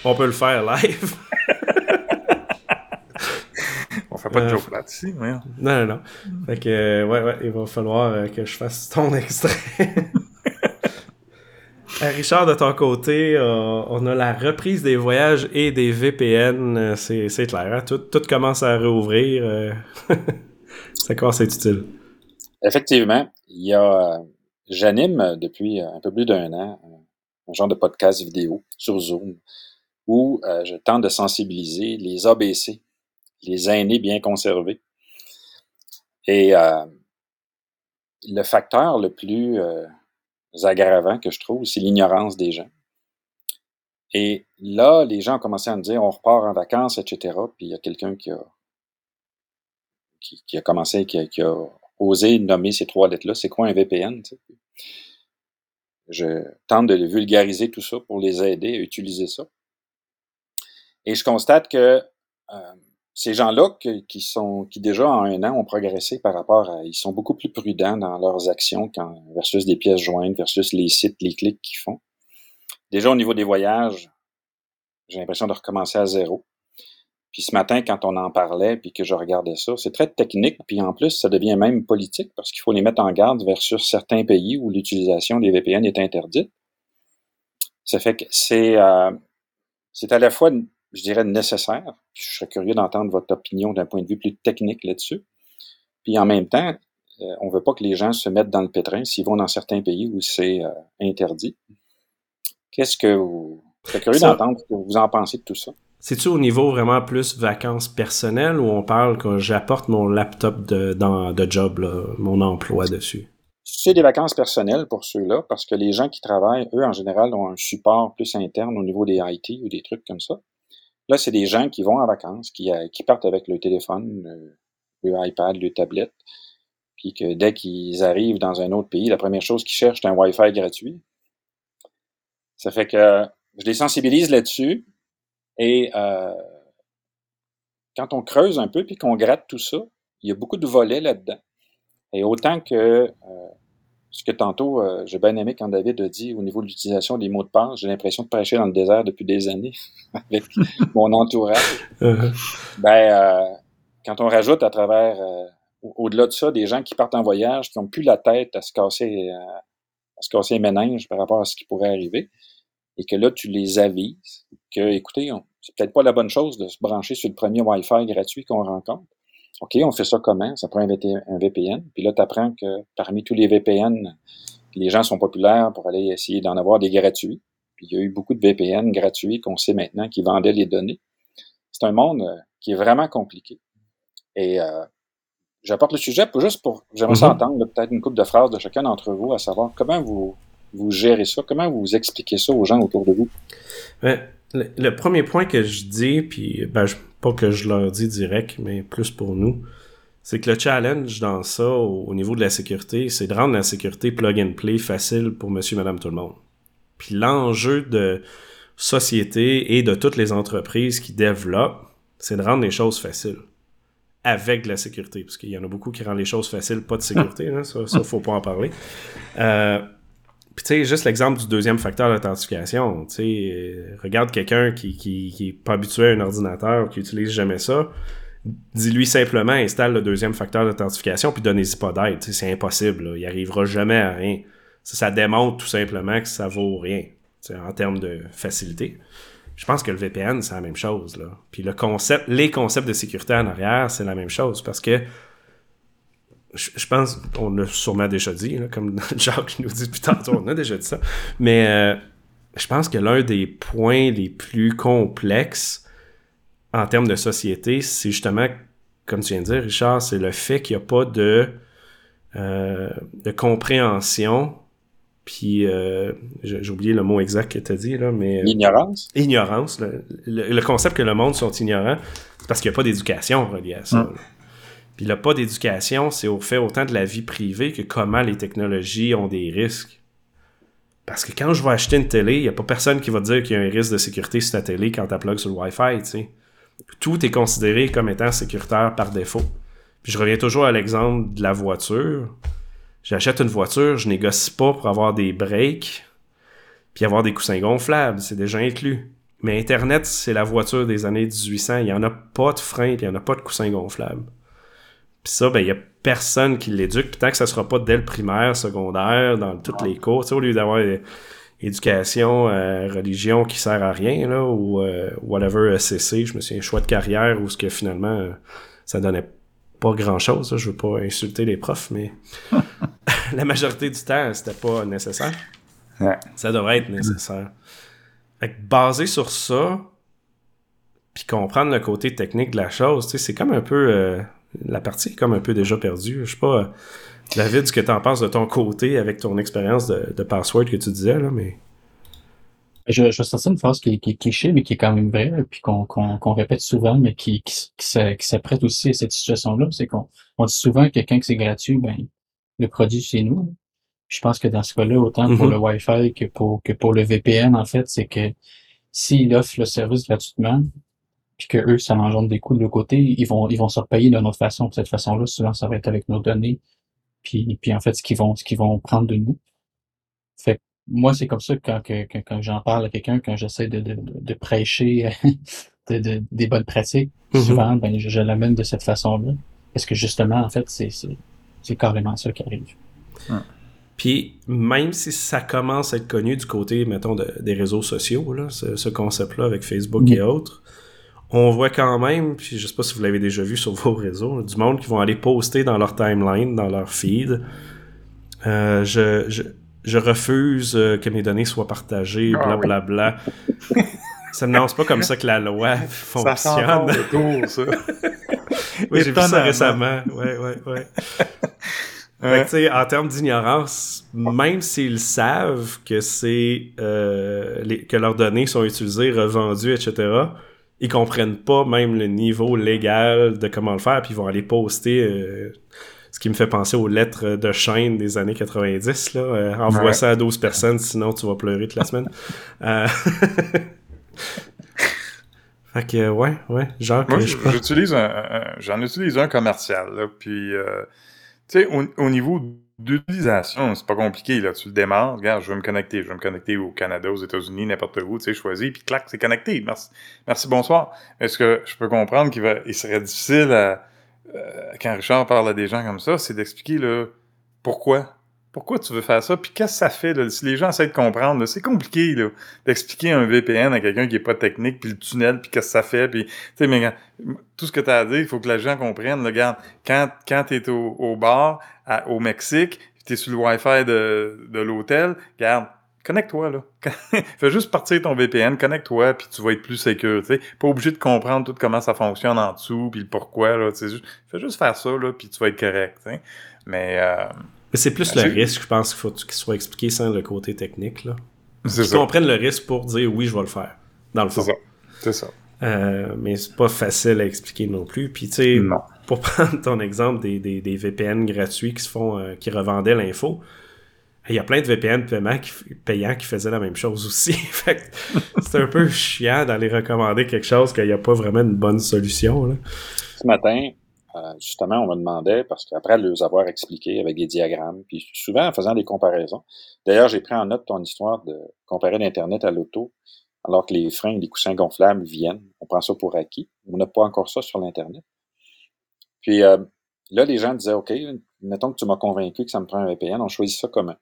on peut le faire live. On fait pas de Euh, joke là ici, ouais. non, non, non. Fait que, euh, ouais, ouais, il va falloir euh, que je fasse ton extrait. Euh, Richard, de ton côté, euh, on a la reprise des voyages et des VPN. C'est c'est clair, hein? tout, tout commence à réouvrir. euh. ça commence à être utile. Effectivement, il y a, euh, j'anime euh, depuis euh, un peu plus d'un an un, un genre de podcast vidéo sur Zoom où euh, je tente de sensibiliser les ABC, les aînés bien conservés. Et euh, le facteur le plus euh, aggravant que je trouve, c'est l'ignorance des gens. Et là, les gens ont commencé à me dire, on repart en vacances, etc. Puis il y a quelqu'un qui a, qui, qui a commencé, qui a, qui a osé nommer ces trois lettres-là. C'est quoi un VPN? Je tente de vulgariser tout ça pour les aider à utiliser ça. Et je constate que euh, ces gens-là qui sont qui déjà en un an ont progressé par rapport à ils sont beaucoup plus prudents dans leurs actions versus des pièces jointes versus les sites, les clics qu'ils font. Déjà au niveau des voyages, j'ai l'impression de recommencer à zéro. Puis ce matin, quand on en parlait, puis que je regardais ça, c'est très technique, puis en plus, ça devient même politique parce qu'il faut les mettre en garde versus certains pays où l'utilisation des VPN est interdite. Ça fait que c'est euh, c'est à la fois, je dirais, nécessaire. Puis je serais curieux d'entendre votre opinion d'un point de vue plus technique là-dessus. Puis en même temps, euh, on veut pas que les gens se mettent dans le pétrin s'ils vont dans certains pays où c'est euh, interdit. Qu'est-ce que vous... Je serais curieux d'entendre ce que vous en pensez de tout ça? C'est-tu au niveau vraiment plus vacances personnelles ou on parle que j'apporte mon laptop de, de job, mon emploi dessus? C'est des vacances personnelles pour ceux-là, parce que les gens qui travaillent, eux, en général, ont un support plus interne au niveau des IT ou des trucs comme ça. Là, c'est des gens qui vont en vacances, qui, euh, partent avec le téléphone, le, le iPad, le tablette, puis que dès qu'ils arrivent dans un autre pays, la première chose qu'ils cherchent, c'est un Wi-Fi gratuit. Ça fait que je les sensibilise là-dessus, et euh, quand on creuse un peu, puis qu'on gratte tout ça, il y a beaucoup de volets là-dedans. Et autant que euh, ce que tantôt, euh, j'ai bien aimé quand David a dit au niveau de l'utilisation des mots de passe, j'ai l'impression de prêcher dans le désert depuis des années avec mon entourage. Euh, Ben, euh, quand on rajoute à travers, euh, au- au-delà de ça, des gens qui partent en voyage, qui n'ont plus la tête à se casser, euh, à se casser les méninges par rapport à ce qui pourrait arriver, et que là, tu les avises que, écoutez, c'est peut-être pas la bonne chose de se brancher sur le premier Wi-Fi gratuit qu'on rencontre. OK, on fait ça comment? Ça prend un, un VPN. Puis là, tu apprends que parmi tous les VPN, les gens sont populaires pour aller essayer d'en avoir des gratuits. Puis il y a eu beaucoup de VPN gratuits qu'on sait maintenant qui vendaient les données. C'est un monde euh, qui est vraiment compliqué. Et euh, j'apporte le sujet pour juste pour j'aimerais ça Mhm. entendre peut-être une couple de phrases de chacun d'entre vous à savoir comment vous vous gérez ça, comment vous expliquez ça aux gens autour de vous? Ben, le, le premier point que je dis, puis ben, je- pas que je leur dis direct, mais plus pour nous, c'est que le challenge dans ça, au, au niveau de la sécurité, c'est de rendre la sécurité plug and play facile pour monsieur, madame, tout le monde. Puis l'enjeu de société et de toutes les entreprises qui développent, c'est de rendre les choses faciles. Avec de la sécurité. Parce qu'il y en a beaucoup qui rendent les choses faciles, pas de sécurité, là, ça, ça, faut pas en parler. Euh, puis tu sais, juste l'exemple du deuxième facteur d'authentification, tu sais, euh, regarde quelqu'un qui, qui, qui est pas habitué à un ordinateur, qui utilise jamais ça, dis-lui simplement installe le deuxième facteur d'authentification puis donnez-y pas d'aide, c'est impossible, là. il arrivera jamais à rien. Ça, démontre tout simplement que ça vaut rien, en termes de facilité. Je pense que le VPN, c'est la même chose, là. Puis le concept, les concepts de sécurité en arrière, c'est la même chose, parce que je, pense, on l'a sûrement déjà dit, là, comme Jacques nous dit depuis tantôt, on a déjà dit ça. Mais euh, je pense que l'un des points les plus complexes en termes de société, c'est justement, comme tu viens de dire, Richard, c'est le fait qu'il n'y a pas de, euh, de compréhension. Puis, euh, j'ai oublié le mot exact que tu as dit, là, mais. L'ignorance. ignorance. Le, le- le concept que le monde sont ignorants, c'est parce qu'il n'y a pas d'éducation reliée à ça. Mm. Puis le pas d'éducation, c'est au fait autant de la vie privée que comment les technologies ont des risques. Parce que quand je vais acheter une télé, il n'y a pas personne qui va dire qu'il y a un risque de sécurité sur ta télé quand tu plugues sur le Wi-Fi, tu sais. Tout est considéré comme étant sécuritaire par défaut. Puis je reviens toujours à l'exemple de la voiture. J'achète une voiture, je négocie pas pour avoir des breaks, puis avoir des coussins gonflables, c'est déjà inclus. Mais Internet, c'est la voiture des années 1800, il n'y en a pas de frein, puis il n'y en a pas de coussins gonflables. Puis ça, ben, il y a personne qui l'éduque. Puis tant que ça sera pas dès le primaire, secondaire, dans toutes les cours, au lieu d'avoir éducation, euh, religion qui sert à rien, là, ou euh, whatever SCC, je me suis un choix de carrière où ce que finalement, euh, ça donnait pas grand chose. Je veux pas insulter les profs, mais la majorité du temps, c'était pas nécessaire. Ça devrait être nécessaire. Fait que basé sur ça, puis comprendre le côté technique de la chose, c'est comme un peu la partie est comme un peu déjà perdue. Je sais pas, David, ce que tu en penses de ton côté avec ton expérience de, password que tu disais, là, mais. Je, je ça une phrase qui, qui, qui, est chée, mais qui est quand même vraie, puis qu'on répète souvent, mais qui, qui, qui s'apprête aussi à cette situation-là. C'est qu'on on dit souvent que quand c'est gratuit, ben, le produit, c'est nous. Je pense que dans ce cas-là, autant pour mm-hmm. le Wi-Fi que pour, que pour le VPN, en fait, c'est que s'il offre le service gratuitement, puis que eux, ça engendre des coûts de l'autre côté, ils vont, ils vont se repayer d'une autre façon. De cette façon-là, souvent, ça va être avec nos données. Puis, puis en fait, ce qu'ils vont, ce qu'ils vont prendre de nous. Fait moi, c'est comme ça que quand, que, quand j'en parle à quelqu'un, quand j'essaie de, de, de, prêcher de, de, des bonnes pratiques, mm-hmm. souvent, ben, je, l'amène de cette façon-là. Parce que justement, en fait, c'est, c'est, carrément ça qui arrive. Puis même si ça commence à être connu du côté, mettons, des réseaux sociaux, là, ce, concept-là avec Facebook et autres, on voit quand même, puis je sais pas si vous l'avez déjà vu sur vos réseaux, du monde qui vont aller poster dans leur timeline, dans leur feed. Euh, je, je, je, refuse euh, que mes données soient partagées, blablabla. Bla, bla. ça ne lance pas comme ça que la loi fonctionne. Ça tour, ça. oui, j'ai vu ça récemment. Ouais, ouais, ouais. Fait que, en termes d'ignorance, même s'ils savent que c'est euh, que leurs données sont utilisées, revendues, etc., ils comprennent pas même le niveau légal de comment le faire, puis ils vont aller poster. Euh, ce qui me fait penser aux lettres de chaîne des années 90. Là. Euh, envoie ça à 12 personnes, sinon tu vas pleurer toute la semaine. Euh, fait que, ouais, ouais, genre Moi, j'utilise un, j'en utilise un commercial, là, puis, tu sais, au, au, niveau d'utilisation, c'est pas compliqué, là. Tu le démarres, regarde, je veux me connecter, je veux me connecter au Canada, aux États-Unis, n'importe où, tu sais, choisis, puis clac, c'est connecté. Merci, merci, bonsoir. Est-ce que je peux comprendre qu'il va, il serait difficile à, euh, quand Richard parle à des gens comme ça, c'est d'expliquer, là, pourquoi? Pourquoi tu veux faire ça? Puis qu'est-ce que ça fait, là? Si les gens essaient de comprendre, c'est compliqué, là, d'expliquer un VPN à quelqu'un qui est pas technique, puis le tunnel, puis qu'est-ce que ça fait, puis, mais tout ce que tu as à dire, il faut que les gens comprennent, regarde, quand, quand tu es au, au bar, au Mexique, tu es sur le Wi-Fi de, de l'hôtel, regarde, connecte-toi, là. Fais juste partir ton VPN, connecte-toi, puis tu vas être plus sécure, tu sais. Pas obligé de comprendre tout comment ça fonctionne en dessous, puis le pourquoi, là. Fais juste faire ça, là, puis tu vas être correct. Mais... Euh, c'est plus le risque, je pense, qu'il faut qu'il soit expliqué sans le côté technique, là. Qu'ils comprennent le risque pour dire oui, je vais le faire, dans le fond. C'est ça. C'est ça. Euh, mais c'est pas facile à expliquer non plus. Puis, tu sais, pour prendre ton exemple des, des, VPN gratuits qui se font, euh, qui revendaient l'info, il y a plein de VPN payants qui faisaient la même chose aussi. c'est un peu chiant d'aller recommander quelque chose qu'il n'y a pas vraiment une bonne solution. Ce matin, euh, justement, on me demandait, parce qu'après les avoir expliqué avec des diagrammes, puis souvent en faisant des comparaisons. D'ailleurs, j'ai pris en note ton histoire de comparer l'Internet à l'auto, alors que les freins et les coussins gonflables viennent. On prend ça pour acquis. On n'a pas encore ça sur l'Internet. Puis euh, là, les gens disaient, OK, mettons que tu m'as convaincu que ça me prend un VPN, on choisit ça comment?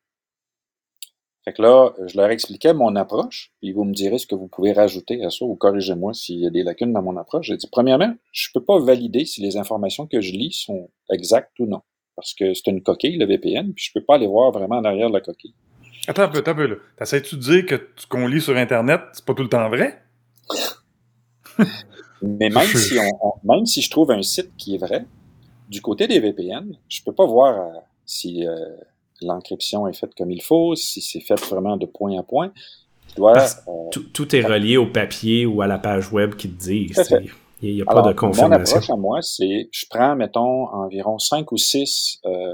Fait que là, je leur expliquais mon approche, puis vous me direz ce que vous pouvez rajouter à ça ou corrigez-moi s'il y a des lacunes dans mon approche. J'ai dit, premièrement, je peux pas valider si les informations que je lis sont exactes ou non. Parce que c'est une coquille, le VPN, puis je peux pas aller voir vraiment en arrière de la coquille. Attends un peu, attends un peu, là. T'essaies-tu de dire que ce qu'on lit sur Internet, c'est pas tout le temps vrai? Mais même si, on, même si je trouve un site qui est vrai, du côté des VPN, je peux pas voir euh, si euh, l'encryption est faite comme il faut, si c'est fait vraiment de point à point. Euh, tout, est relié au papier ou à la page web qui te dit. Il n'y a, pas de confirmation. Mon approche à moi, c'est je prends, mettons, environ 5 ou 6 euh,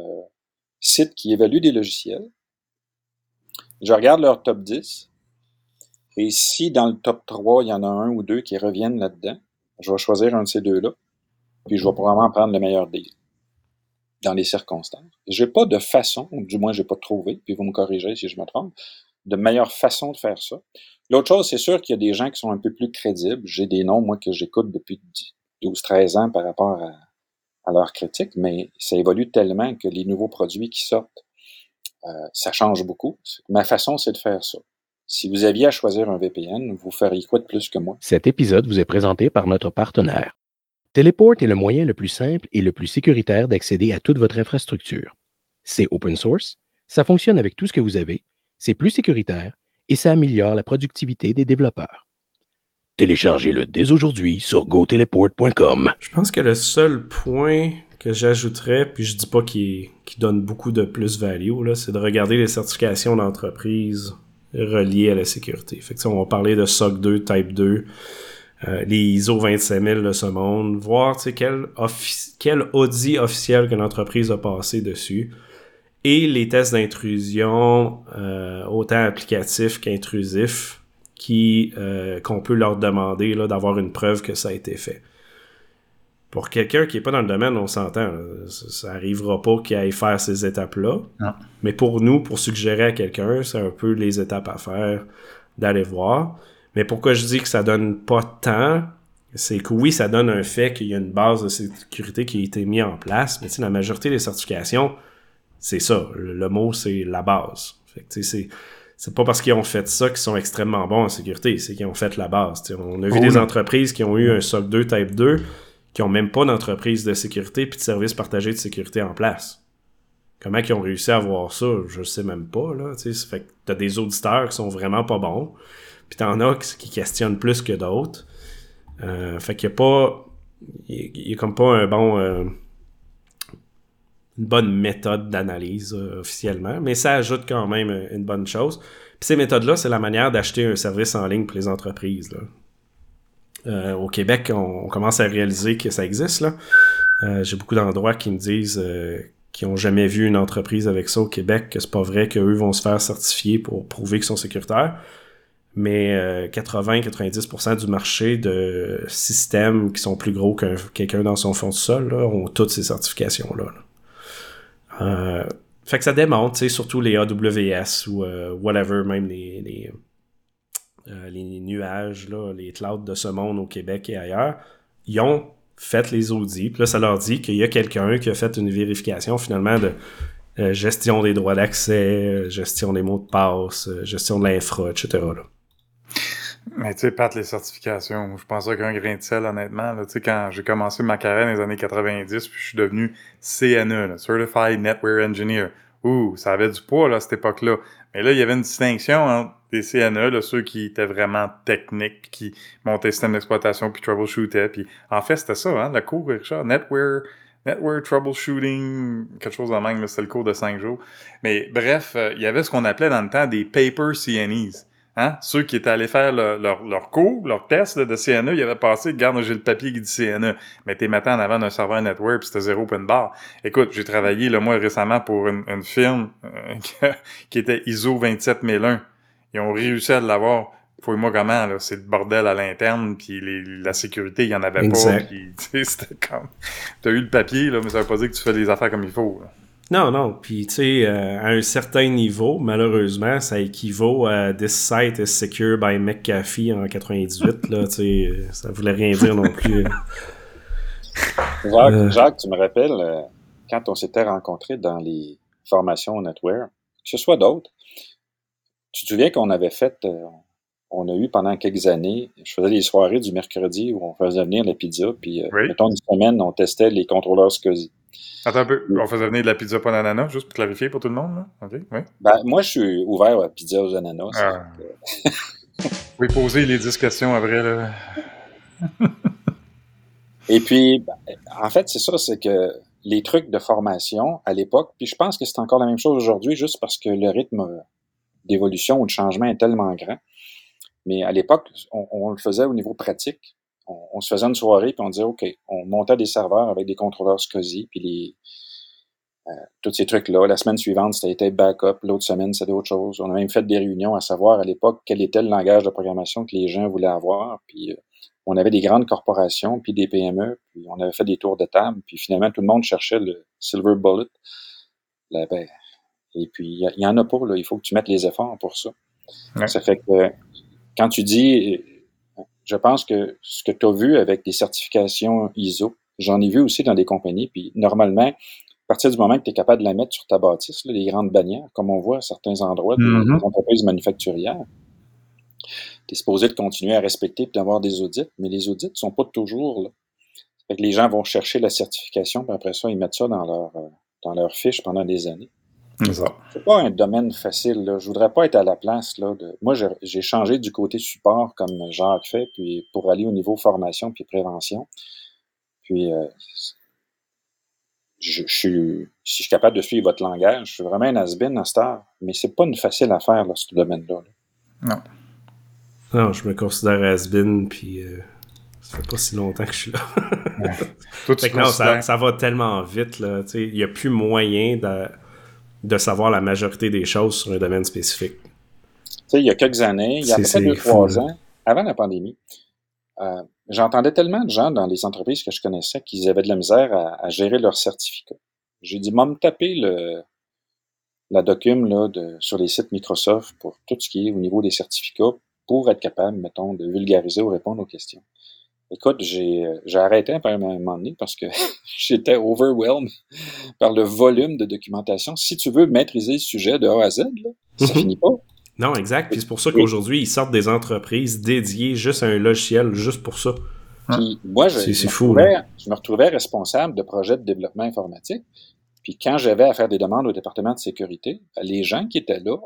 sites qui évaluent des logiciels. Je regarde leur top 10. Et si dans le top 3, il y en a un ou deux qui reviennent là-dedans, je vais choisir un de ces deux-là. Puis je vais probablement prendre le meilleur deal dans les circonstances. J'ai pas de façon, ou du moins j'ai pas trouvé, puis vous me corrigez si je me trompe, de meilleure façon de faire ça. L'autre chose, c'est sûr qu'il y a des gens qui sont un peu plus crédibles. J'ai des noms, moi, que j'écoute depuis 12-13 ans par rapport à, à leurs critiques, mais ça évolue tellement que les nouveaux produits qui sortent, euh, ça change beaucoup. Ma façon, c'est de faire ça. Si vous aviez à choisir un VPN, vous feriez quoi de plus que moi? Cet épisode vous est présenté par notre partenaire. Teleport est le moyen le plus simple et le plus sécuritaire d'accéder à toute votre infrastructure. C'est open source, ça fonctionne avec tout ce que vous avez, c'est plus sécuritaire et ça améliore la productivité des développeurs. Téléchargez-le dès aujourd'hui sur goteleport.com. Je pense que le seul point que j'ajouterais, puis je dis pas qu'il donne beaucoup de plus-value, c'est de regarder les certifications d'entreprise reliées à la sécurité. Fait on va parler de SOC 2, Type 2, euh, les ISO 25000 de ce monde, voir quel, audit officiel que l'entreprise a passé dessus et les tests d'intrusion, euh, autant applicatifs qu'intrusifs, qui euh, qu'on peut leur demander d'avoir une preuve que ça a été fait. Pour quelqu'un qui n'est pas dans le domaine, on s'entend, ça n'arrivera pas qu'il aille faire ces étapes-là. Mais pour nous, pour suggérer à quelqu'un, c'est un peu les étapes à faire d'aller voir. Mais pourquoi je dis que ça donne pas tant, c'est que oui, ça donne un fait qu'il y a une base de sécurité qui a été mise en place, mais la majorité des certifications, c'est ça. Le, mot, c'est la base. Fait que, c'est, c'est pas parce qu'ils ont fait ça qu'ils sont extrêmement bons en sécurité, c'est qu'ils ont fait la base. on a vu des entreprises qui ont eu un SOC 2 Type 2 qui ont même pas d'entreprise de sécurité puis de services partagés de sécurité en place. Comment ils ont réussi à avoir ça, je sais même pas. Là, fait que t'as des auditeurs qui sont vraiment pas bons, puis t'en as qui questionnent plus que d'autres. Euh, fait qu'il a pas... Il y, a comme pas un bon... Euh, une bonne méthode d'analyse euh, officiellement, mais ça ajoute quand même une bonne chose. Puis ces méthodes-là, c'est la manière d'acheter un service en ligne pour les entreprises. Euh, au Québec, on, commence à réaliser que ça existe. Là. J'ai beaucoup d'endroits qui me disent qu'ils n'ont jamais vu une entreprise avec ça au Québec, que c'est pas vrai qu'eux vont se faire certifier pour prouver qu'ils sont sécuritaires. Mais 80-90% du marché de systèmes qui sont plus gros que quelqu'un dans son fond de sol là, ont toutes ces certifications-là. là euh, fait que ça démontre, surtout les AWS ou euh, whatever, même les, les, euh, les, nuages, là, les clouds de ce monde au Québec et ailleurs, ils ont fait les audits. Puis là, ça leur dit qu'il y a quelqu'un qui a fait une vérification finalement de gestion des droits d'accès, gestion des mots de passe, gestion de l'infra, etc. Mais tu sais, Pat, les certifications, je pense qu'un grain de sel, honnêtement. Tu sais, quand j'ai commencé ma carrière dans les années 90, puis je suis devenu CNE, Certified Network Engineer. Ouh, ça avait du poids là, à cette époque-là. Mais là, il y avait une distinction entre des CNE, là, ceux qui étaient vraiment techniques, qui montaient système d'exploitation, puis troubleshootaient. Puis en fait, c'était ça, hein, le cours, Richard, Network Troubleshooting, quelque chose en même, c'était le cours de cinq jours. Mais bref, euh, il y avait ce qu'on appelait dans le temps des paper CNEs. Hein? Ceux qui étaient allés faire leur, leur cours, leur test de CNE, ils avaient passé, regarde, j'ai le papier qui dit CNE. Mais t'es maintenant en avant d'un serveur network, puis c'était zéro open bar. Écoute, j'ai travaillé, le mois récemment, pour une, une firme euh, qui était ISO 27001. Ils ont réussi à l'avoir. Fouille-moi comment, là, c'est le bordel à l'interne, puis la sécurité, il y en avait pas. Puis, c'était comme... T'as eu le papier, là, mais ça veut pas dire que tu fais les affaires comme il faut. Non, non. Puis, tu sais, euh, à un certain niveau, malheureusement, ça équivaut à This site is secure by McAfee en 98. là, tu sais, ça voulait rien dire non plus. Jacques, euh. Jacques, tu me rappelles, euh, quand on s'était rencontrés dans les formations Netware, que ce soit d'autres, tu te souviens qu'on avait fait, on a eu pendant quelques années, je faisais les soirées du mercredi où on faisait venir la pizza, puis, mettons, une semaine, on testait les contrôleurs SCSI. Attends un peu, on faisait venir de la pizza pas d'ananas, juste pour clarifier pour tout le monde, là? Oui. Ben, moi, je suis ouvert à la pizza aux ananas. Ah. Vous pouvez poser les 10 questions après, là. Et puis, ben, en fait, c'est ça, c'est que les trucs de formation à l'époque, puis je pense que c'est encore la même chose aujourd'hui, juste parce que le rythme d'évolution ou de changement est tellement grand. Mais à l'époque, on, on, le faisait au niveau pratique. on, se faisait une soirée, puis on disait, OK, on montait des serveurs avec des contrôleurs SCSI, puis les, euh, tous ces trucs-là. La semaine suivante, c'était backup. L'autre semaine, c'était autre chose. On a même fait des réunions à savoir à l'époque quel était le langage de programmation que les gens voulaient avoir. Puis euh, on avait des grandes corporations, puis des PME, puis on avait fait des tours de table. Puis finalement, tout le monde cherchait le silver bullet. Ben, et puis, il y, en a pas. Là. Il faut que tu mettes les efforts pour ça. Ça fait que quand tu dis, je pense que ce que tu as vu avec des certifications ISO, j'en ai vu aussi dans des compagnies. Puis normalement, à partir du moment que tu es capable de la mettre sur ta bâtisse, les grandes bannières, comme on voit à certains endroits des mm-hmm. entreprises manufacturières, tu es supposé de continuer à respecter et d'avoir des audits, mais les audits ne sont pas toujours là. Fait que les gens vont chercher la certification, puis après ça, ils mettent ça dans leur, euh, dans leur fiche pendant des années. C'est pas un domaine facile. Là. Je voudrais pas être à la place. Là, de... Moi, j'ai changé du côté support comme Jacques fait, puis pour aller au niveau formation puis prévention. Puis euh, je, suis, si je suis capable de suivre votre langage, je suis vraiment un has-been à star, mais c'est pas une facile affaire, là, ce domaine-là. Non. Non, je me considère has-been, puis euh, ça fait pas si longtemps que je suis là. non, ça, va tellement vite, là, il n'y a plus moyen de, de savoir la majorité des choses sur un domaine spécifique. il y a quelques années, il y a à peu près deux, trois ans, avant la pandémie, euh, j'entendais tellement de gens dans les entreprises que je connaissais qu'ils avaient de la misère à, gérer leurs certificats. J'ai dit, me taper le, la docume là, de, sur les sites Microsoft pour tout ce qui est au niveau des certificats pour être capable, mettons, de vulgariser ou répondre aux questions. Écoute, j'ai, j'ai arrêté à un moment donné parce que j'étais overwhelmed par le volume de documentation. Si tu veux maîtriser le sujet de A à Z, là, ça mhm. finit pas. Non, exact. Puis c'est pour ça qu'aujourd'hui, ils sortent des entreprises dédiées juste à un logiciel, juste pour ça. Puis moi, je, me retrouvais, je me retrouvais responsable de projets de développement informatique. Puis quand j'avais à faire des demandes au département de sécurité, les gens qui étaient là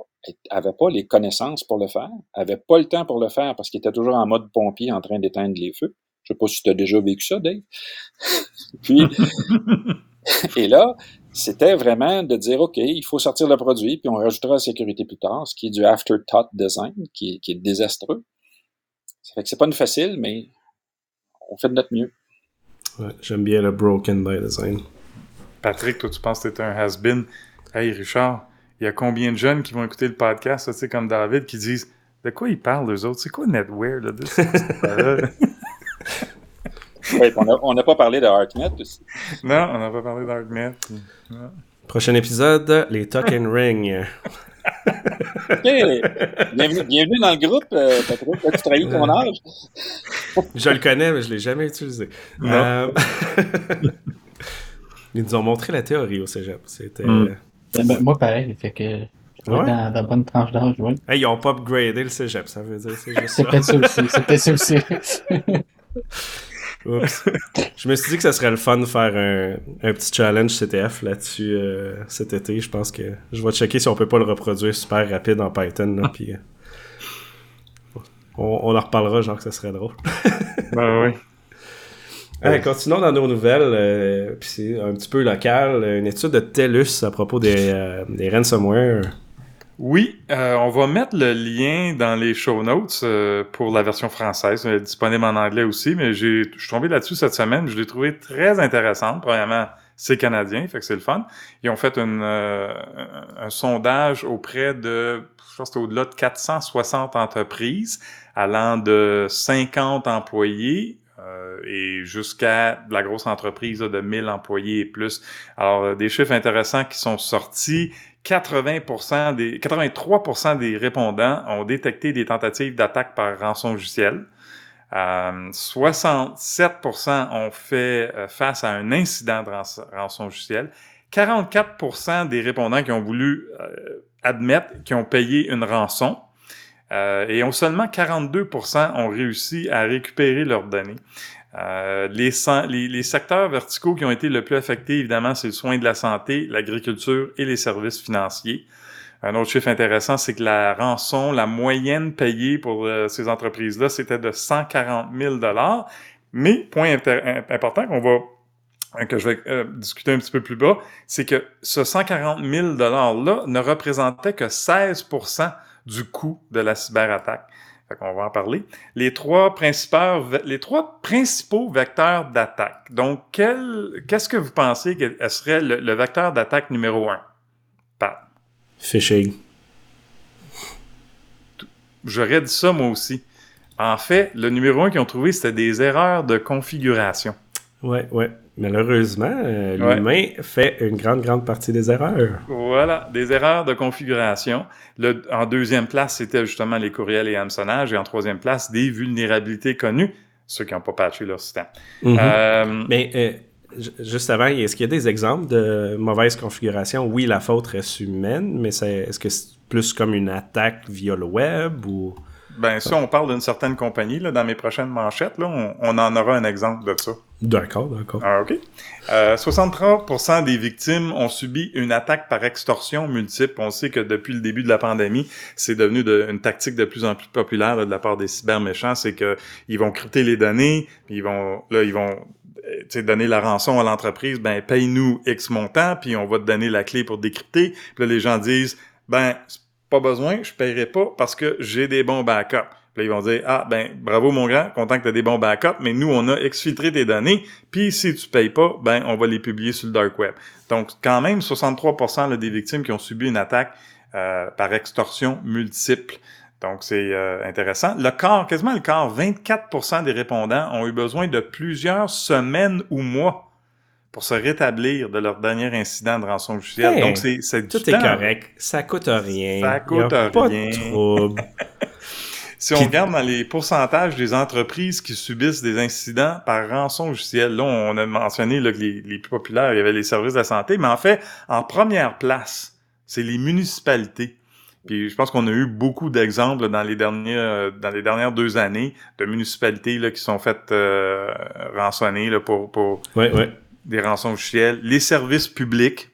avaient pas les connaissances pour le faire, avaient pas le temps pour le faire parce qu'ils étaient toujours en mode pompier en train d'éteindre les feux. Je sais pas si tu as déjà vécu ça, Dave. Puis, et là, c'était vraiment de dire, OK, il faut sortir le produit, puis on rajoutera la sécurité plus tard, ce qui est du afterthought design, qui, qui est désastreux. Ça fait que c'est pas une facile, mais on fait de notre mieux. Ouais, j'aime bien le broken by design. Patrick, toi, tu penses que t'es un has-been. Hey, Richard, il y a combien de jeunes qui vont écouter le podcast, tu sais, comme David, qui disent De quoi ils parlent, eux autres? C'est quoi NetWare, là on n'a pas parlé de ArcNet aussi. Non, on n'a pas parlé d'ArcNet. Prochain épisode, les and Ring. bienvenue, dans le groupe, euh, Patrick. As-tu trahi ton euh, âge? je le connais, mais je ne l'ai jamais utilisé. Euh, ils nous ont montré la théorie au cégep. C'était. Hmm. Ben, moi, pareil, fait que. Ouais. Dans, la bonne tranche d'âge, oui. ils n'ont pas upgradé le cégep, ça veut dire. C'est peut-être ça aussi. C'est peut-être ça aussi. Oups. Je me suis dit que ça serait le fun de faire un, un petit challenge CTF là-dessus euh, cet été. Je pense que je vais checker si on peut pas le reproduire super rapide en Python. Là, puis, euh, on, en reparlera, genre que ça serait drôle. ben oui. Allez, continuons dans nos nouvelles. Euh, puis c'est un petit peu local. Une étude de TELUS à propos des, des ransomware oui, euh, on va mettre le lien dans les show notes euh, pour la version française. Est disponible en anglais aussi, mais je suis tombé là-dessus cette semaine. Je l'ai trouvé très intéressante. Premièrement, c'est canadien, fait que c'est le fun. Ils ont fait une, euh, un sondage auprès de, je pense au-delà de 460 entreprises, allant de 50 employés et jusqu'à la grosse entreprise de 1000 employés et plus. Alors, des chiffres intéressants qui sont sortis. 80 des, 83% des répondants ont détecté des tentatives d'attaque par rançon logiciel. Euh, 67% ont fait euh, face à un incident de rançon logiciel. 44% des répondants qui ont voulu euh, admettre qu'ils ont payé une rançon. Euh, et seulement 42% ont réussi à récupérer leurs données. Euh, les, secteurs verticaux qui ont été le plus affectés, évidemment, c'est le soin de la santé, l'agriculture et les services financiers. Un autre chiffre intéressant, c'est que la rançon, la moyenne payée pour euh, ces entreprises-là, c'était de 140 000 Mais, point important qu'on va que je vais discuter un petit peu plus bas, c'est que ce 140 000 $-là ne représentait que 16 du coût de la cyberattaque. Fait qu'on va en parler. Les trois principaux, les trois principaux vecteurs d'attaque. Donc, quel, qu'est-ce que vous pensez que serait le, le vecteur d'attaque numéro un? Pat. Phishing. J'aurais dit ça moi aussi. En fait, le numéro un qu'ils ont trouvé, c'était des erreurs de configuration. Ouais, ouais. Malheureusement, euh, l'humain fait une grande, grande partie des erreurs. Voilà, des erreurs de configuration. Le, en deuxième place, c'était justement les courriels et hameçonnages. Et en troisième place, des vulnérabilités connues, ceux qui n'ont pas patché leur système. Mm-hmm. euh, Mais euh, juste avant, est-ce qu'il y a des exemples de mauvaise configuration? Oui, la faute reste humaine, mais est-ce que c'est plus comme une attaque via le web ou... Ben, si on parle d'une certaine compagnie, là, dans mes prochaines manchettes, là, on, on, en aura un exemple de ça. D'accord, d'accord. Ah, OK. Euh, 63% des victimes ont subi une attaque par extorsion multiple. On sait que depuis le début de la pandémie, c'est devenu de, une tactique de plus en plus populaire là, de la part des cyberméchants. C'est que ils vont crypter les données, puis ils vont, là, ils vont donner la rançon à l'entreprise, ben paye-nous X montant, puis on va te donner la clé pour décrypter. Puis là, les gens disent, ben pas besoin, je paierai pas parce que j'ai des bons backups. Puis là, ils vont dire Ah ben bravo mon grand, content que tu des bons backups, mais nous, on a exfiltré tes données, puis si tu payes pas, ben on va les publier sur le dark web. Donc, quand même, 63% là, des victimes qui ont subi une attaque euh, par extorsion multiple. Donc, c'est euh, intéressant. Le quart, quasiment le quart, 24% des répondants ont eu besoin de plusieurs semaines ou mois pour se rétablir de leur dernier incident de rançon logiciel. Donc, c'est Tout est correct. Ça coûte rien. Ça coûte rien. Pas de trouble. si on regarde dans les pourcentages des entreprises qui subissent des incidents par rançon logiciel, là, on a mentionné là, que les, les, plus populaires, il y avait les services de la santé, mais en fait, en première place, c'est les municipalités. Puis je pense qu'on a eu beaucoup d'exemples dans les dernières dans les dernières deux années de municipalités là, qui sont faites euh, rançonner là, pour pour ouais, ouais des rançons logicielles, les services publics,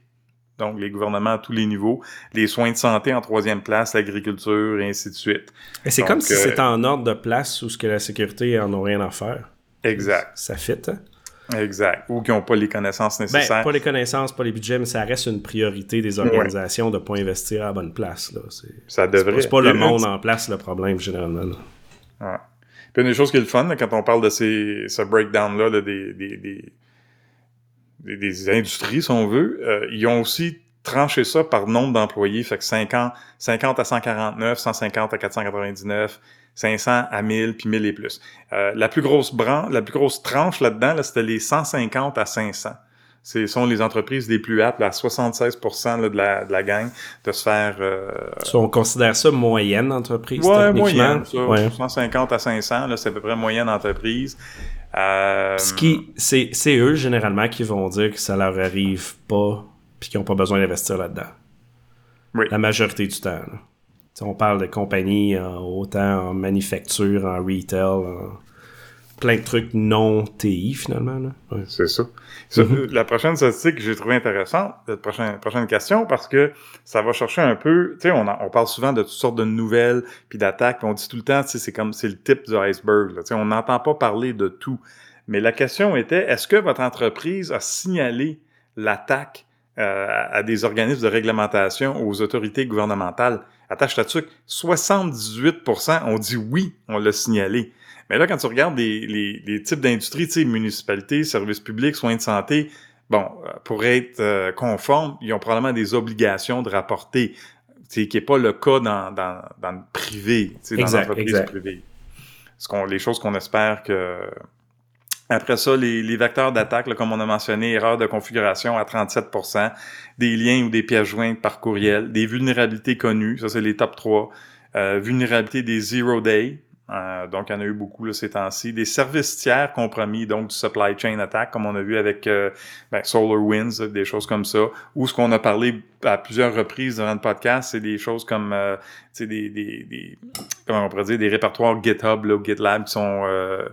donc les gouvernements à tous les niveaux, les soins de santé en troisième place, l'agriculture, et ainsi de suite. Et c'est comme si euh, c'était en ordre de place où ce que la sécurité en a rien à faire. Exact. Ça fit, hein? Exact. Ou qui n'ont pas les connaissances ben, nécessaires. Ben, pas les connaissances, pas les budgets, mais ça reste une priorité des organisations de ne pas investir à la bonne place. Là. Ça devrait. C'est pas, le monde en place le problème, généralement. Puis une des choses qui est le fun, quand on parle de ces, ce breakdown-là des, des des, industries, si on veut, euh, ils ont aussi tranché ça par nombre d'employés. Fait que 50, 50 à 149, 150 à 499, 500 à 1000, puis 1000 et plus. Euh, la plus grosse branche, la plus grosse tranche là-dedans, là, c'était les 150 à 500. Ce sont les entreprises les plus aptes, à 76 de, la, de la gang, de se faire... Euh... on considère ça moyenne entreprise, Ouais, moyenne. Ça, ouais. 150 à 500, c'est à peu près moyenne entreprise. Euh... Ce qui, c'est, c'est eux généralement qui vont dire que ça leur arrive pas puis qu'ils n'ont pas besoin d'investir là-dedans. Oui. La majorité du temps. On parle de compagnies autant en manufacture, en retail, plein de trucs non TI finalement. Ouais. C'est ça. Mm-hmm. La prochaine statistique que j'ai trouvé intéressante, la prochaine, prochaine question, parce que ça va chercher un peu, tu sais, on, on parle souvent de toutes sortes de nouvelles, puis d'attaques, on dit tout le temps, tu sais, c'est comme, c'est le type du iceberg, tu sais, on n'entend pas parler de tout. Mais la question était, est-ce que votre entreprise a signalé l'attaque euh, à des organismes de réglementation, aux autorités gouvernementales? Attache ta 78% ont dit oui, on l'a signalé. Mais là, quand tu regardes les, les, les types d'industries, tu sais, municipalités, services publics, soins de santé, bon, euh, pour être euh, conforme, ils ont probablement des obligations de rapporter, qui n'est pas le cas dans, dans, dans le privé, dans l'entreprise privée. Ce qu'on, les choses qu'on espère que... Après ça, les, les vecteurs d'attaque, comme on a mentionné, erreurs de configuration à 37% des liens ou des pièces jointes par courriel, des vulnérabilités connues, ça c'est les top 3, euh, vulnérabilité des zero day, euh, donc, il y en a eu beaucoup là, ces temps-ci. Des services tiers compromis, donc du supply chain attack, comme on a vu avec euh, ben, SolarWinds, des choses comme ça. Ou ce qu'on a parlé à plusieurs reprises durant le podcast, c'est des choses comme euh, des, des, des, comment on pourrait dire, des répertoires GitHub, là, GitLab qui sont, euh,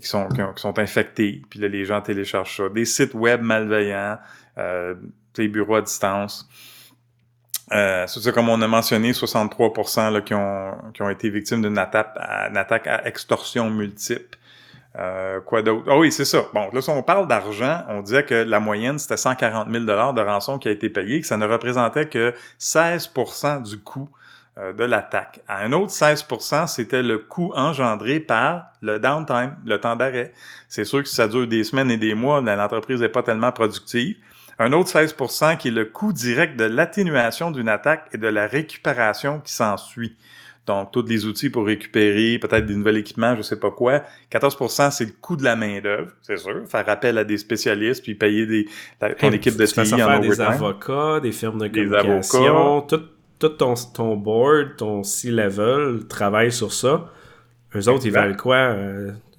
qui sont qui, sont infectés. Puis là, les gens téléchargent ça. Des sites web malveillants, euh, des bureaux à distance. Euh, c'est comme on a mentionné, 63% là, qui, ont, qui ont été victimes d'une attaque, attaque à extorsion multiple. Euh, quoi d'autre? Ah oui, c'est ça. Bon, là, si on parle d'argent, on disait que la moyenne, c'était 140 000 de rançon qui a été payé, que ça ne représentait que 16% du coût euh, de l'attaque. Un autre 16% c'était le coût engendré par le downtime, le temps d'arrêt. C'est sûr que si ça dure des semaines et des mois, l'entreprise n'est pas tellement productive. Un autre 16% qui est le coût direct de l'atténuation d'une attaque et de la récupération qui s'ensuit. Donc, tous les outils pour récupérer, peut-être des nouveaux équipements, je sais pas quoi. 14% c'est le coût de la main-d'œuvre, c'est sûr. Faire appel à des spécialistes, puis payer des, ton équipe de TI en faire des avocats, des firmes de communication, tout, tout ton, ton board, ton C-level travaille sur ça. Eux autres, ils valent quoi?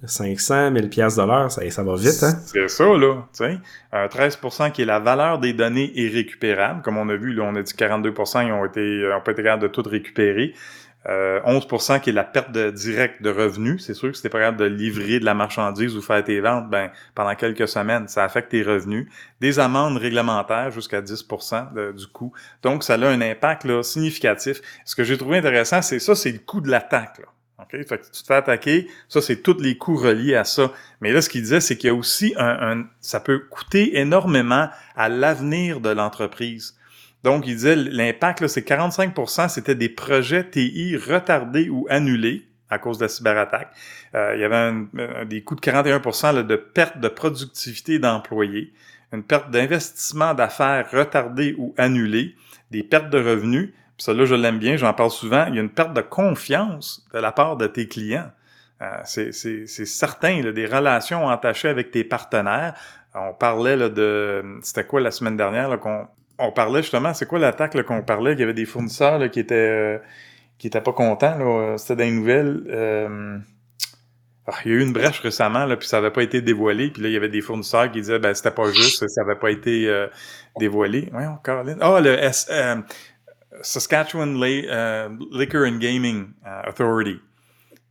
500, 1000 pièces de l'heure, ça, ça va vite, hein? C'est ça, là. sais. Un 13% qui est la valeur des données irrécupérables. Comme on a vu, là, on a dit 42 ils ont été, ont pas été capables de tout récupérer. Euh, 11% qui est la perte de, directe de revenus. C'est sûr que si t'es pas capable de livrer de la marchandise ou faire tes ventes, ben pendant quelques semaines, ça affecte tes revenus. Des amendes réglementaires jusqu'à 10% du coût. Donc, ça a un impact là, significatif. Ce que j'ai trouvé intéressant, c'est ça, c'est le coût de l'attaque. OK? Fait que tu te fais attaquer, ça, c'est tous les coûts reliés à ça. Mais là, ce qu'il disait, c'est qu'il y a aussi un, ça peut coûter énormément à l'avenir de l'entreprise. Donc, il disait l'impact, c'est 45% c'était des projets TI retardés ou annulés à cause de la cyberattaque. Euh, il y avait des coûts de 41% de perte de productivité d'employés, une perte d'investissement d'affaires retardées ou annulées, des pertes de revenus. Ça, là, je l'aime bien, j'en parle souvent. Il y a une perte de confiance de la part de tes clients. Euh, c'est certain, là, des relations entachées avec tes partenaires. On parlait là, de... C'était quoi la semaine dernière qu'on on parlait justement, c'est quoi l'attaque qu'on parlait, qu'il y avait des fournisseurs qui étaient euh, qui étaient pas contents. Euh, c'était dans les nouvelles. Euh, ah, il y a eu une brèche récemment, là, puis ça n'avait pas été dévoilé. Puis là, il y avait des fournisseurs qui disaient ben c'était pas juste, ça n'avait pas été dévoilé. Oui, Caroline. Ah, le S, Saskatchewan Liquor and Gaming Authority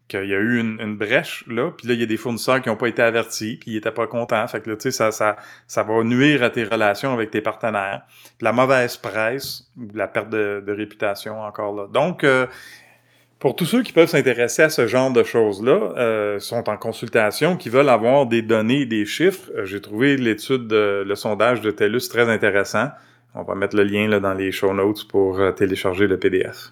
qu'il y a eu une, brèche là, puis là il y a des fournisseurs qui n'ont pas été avertis, puis ils étaient pas contents, fait que là tu sais ça va nuire à tes relations avec tes partenaires. la mauvaise presse, la perte de, réputation encore là. Donc euh, pour tous ceux qui peuvent s'intéresser à ce genre de choses-là, euh, sont en consultation, qui veulent avoir des données, des chiffres, euh, j'ai trouvé l'étude, le sondage de TELUS très intéressant. On va mettre le lien là, dans les show notes pour télécharger le PDF.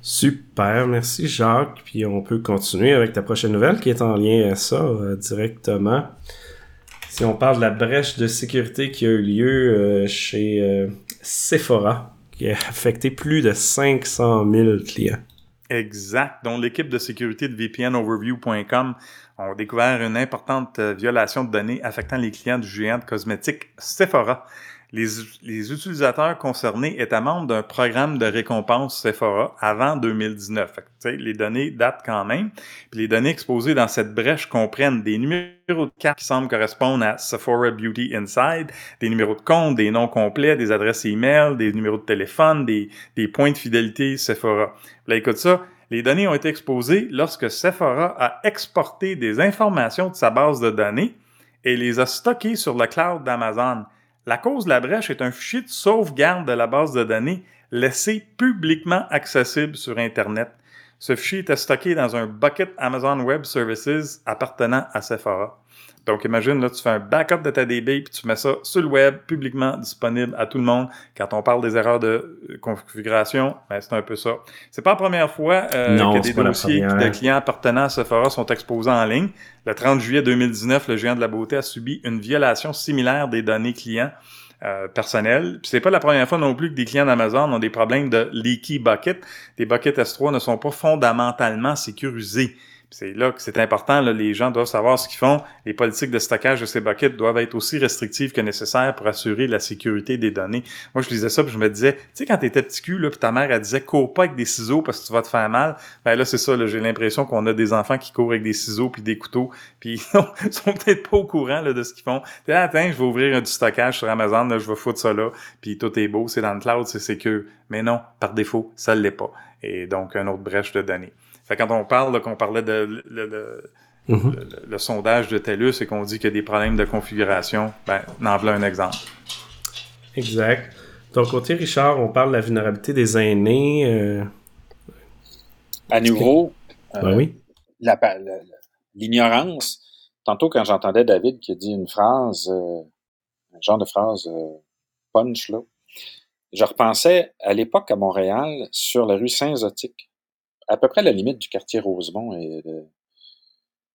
Super, merci Jacques. Puis on peut continuer avec ta prochaine nouvelle qui est en lien à ça euh, directement. Si on parle de la brèche de sécurité qui a eu lieu euh, chez euh, Sephora, qui a affecté plus de 500 000 clients. Exact. Donc l'équipe de sécurité de VPNoverview.com a découvert une importante violation de données affectant les clients du géant de cosmétiques Sephora les, utilisateurs concernés étaient membres d'un programme de récompense Sephora avant 2019. Fait les données datent quand même. Puis les données exposées dans cette brèche comprennent des numéros de carte qui semblent correspondre à Sephora Beauty Inside, des numéros de compte, des noms complets, des adresses e-mail, des numéros de téléphone, des, des points de fidélité Sephora. Là, écoute ça. Les données ont été exposées lorsque Sephora a exporté des informations de sa base de données et les a stockées sur le cloud d'Amazon. La cause de la brèche est un fichier de sauvegarde de la base de données laissé publiquement accessible sur Internet. Ce fichier était stocké dans un bucket Amazon Web Services appartenant à Sephora. Donc, imagine, là, tu fais un backup de ta DB puis tu mets ça sur le web, publiquement disponible à tout le monde. Quand on parle des erreurs de euh, configuration, ben, c'est un peu ça. C'est pas la première fois euh, que des dossiers de clients appartenant à Sephora sont exposés en ligne. Le 30 juillet 2019, le géant de la beauté a subi une violation similaire des données clients. Euh, personnels. Puis c'est pas la première fois non plus que des clients d'Amazon ont des problèmes de leaky bucket. Des buckets S3 ne sont pas fondamentalement sécurisés. C'est là que c'est important, là, les gens doivent savoir ce qu'ils font. Les politiques de stockage de ces buckets doivent être aussi restrictives que nécessaires pour assurer la sécurité des données. Moi, je lisais ça, puis je me disais, tu sais, quand t'étais petit cul, là, puis ta mère, elle disait, cours pas avec des ciseaux parce que tu vas te faire mal. Ben là, c'est ça, là, j'ai l'impression qu'on a des enfants qui courent avec des ciseaux puis des couteaux, puis ils sont peut-être pas au courant là, de ce qu'ils font. Attends, je vais ouvrir du stockage sur Amazon, là, je vais foutre ça là, puis tout est beau, c'est dans le cloud, c'est sécure. Mais non, par défaut, ça l'est pas. Et donc, une autre brèche de données. Fait quand on parle, qu'on parlait de mhm. le, sondage de TELUS et qu'on dit qu'il y a des problèmes de configuration, ben, en voilà un exemple. Exact. Donc, côté Richard, on parle de la vulnérabilité des aînés. Euh, à nouveau, ben oui. l'ignorance. Tantôt, quand j'entendais David qui a dit une phrase, euh, un genre de phrase euh, punch, là, je repensais à l'époque à Montréal, sur la rue Saint-Zotique, à peu près à la limite du quartier Rosemont et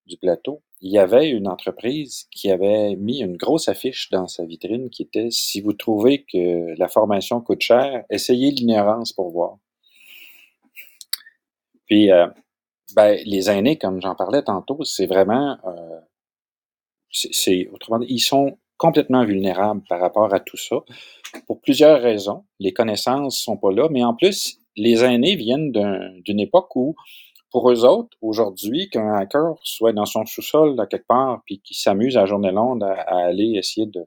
du plateau, il y avait une entreprise qui avait mis une grosse affiche dans sa vitrine qui était Si vous trouvez que la formation coûte cher, essayez l'ignorance pour voir. Puis, euh, ben, les aînés, comme j'en parlais tantôt, c'est vraiment, euh, c'est autrement dit, ils sont complètement vulnérables par rapport à tout ça pour plusieurs raisons. Les connaissances sont pas là, mais en plus, les aînés viennent d'une époque où, pour eux autres, aujourd'hui, qu'un hacker soit dans son sous-sol à quelque part, puis qu'il s'amuse à journée longue à, aller essayer de,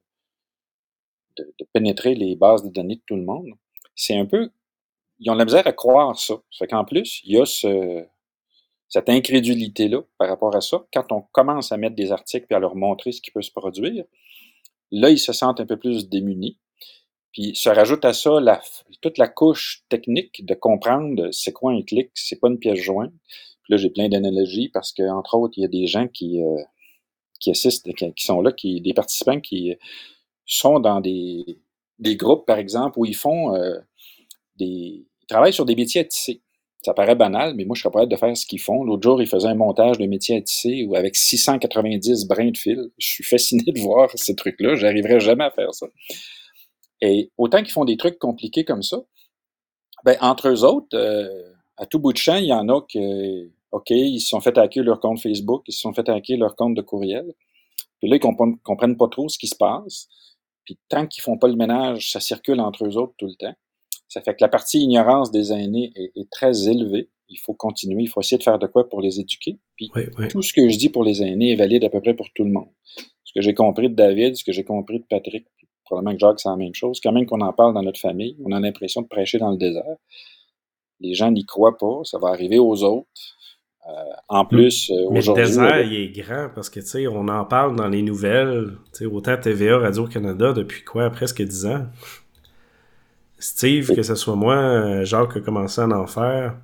de, pénétrer les bases de données de tout le monde, c'est un peu, ils ont la misère à croire ça. Fait qu'en plus, il y a ce, cette incrédulité-là par rapport à ça. Quand on commence à mettre des articles et à leur montrer ce qui peut se produire, là, ils se sentent un peu plus démunis. Puis se rajoute à ça toute la couche technique de comprendre c'est quoi un clic, c'est pas une pièce jointe. Puis là, j'ai plein d'analogies parce que, entre autres, il y a des gens qui, euh, qui assistent, qui, sont là, qui, des participants qui sont dans des, des groupes, par exemple, où ils font euh, des. Ils travaillent sur des métiers à tisser. Ça paraît banal, mais moi, je serais pas de faire ce qu'ils font. L'autre jour, ils faisaient un montage de métier à tisser avec 690 brins de fil. Je suis fasciné de voir ce truc-là. J'arriverai jamais à faire ça. Et autant qu'ils font des trucs compliqués comme ça, ben, entre eux autres, euh, à tout bout de champ, il y en a qui, OK, ils se sont fait hacker leur compte Facebook, ils se sont fait hacker leur compte de courriel. Puis là, ils comprennent, comprennent pas trop ce qui se passe. Puis tant qu'ils font pas le ménage, ça circule entre eux autres tout le temps. Ça fait que la partie ignorance des aînés est, très élevée. Il faut continuer, il faut essayer de faire de quoi pour les éduquer. Puis tout ce que je dis pour les aînés est valide à peu près pour tout le monde. Ce que j'ai compris de David, ce que j'ai compris de Patrick, probablement que Jacques, c'est la même chose. Quand même qu'on en parle dans notre famille, on a l'impression de prêcher dans le désert. Les gens n'y croient pas, ça va arriver aux autres. Euh, en plus, euh, Mais le désert, il est grand parce que, tu sais, on en parle dans les nouvelles, tu sais, autant TVA, Radio-Canada, depuis quoi, presque 10 ans. Steve, que ce soit moi, euh, Jacques a commencé à en faire.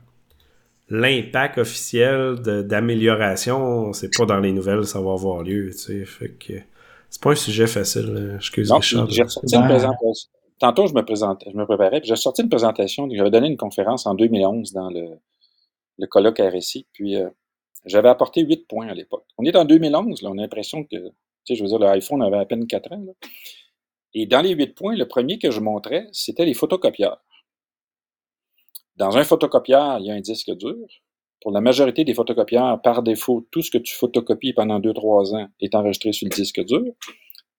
L'impact officiel d'amélioration, c'est pas dans les nouvelles, ça va avoir lieu, tu sais. Fait que c'est pas un sujet facile, excuse moi J'ai ressorti une présentation. Tantôt, je me présentais, je me préparais, puis j'ai sorti une présentation. J'avais donné une conférence en 2011 dans le, le colloque RSI, puis euh, j'avais apporté huit points à l'époque. On est en 2011, là, on a l'impression que, tu sais, je veux dire, l'iPhone avait à peine quatre ans. Là. Et dans les huit points, le premier que je montrais, c'était les photocopieurs. Dans un photocopieur, il y a un disque dur. Pour la majorité des photocopieurs, par défaut, tout ce que tu photocopies pendant deux, trois ans est enregistré sur le disque dur.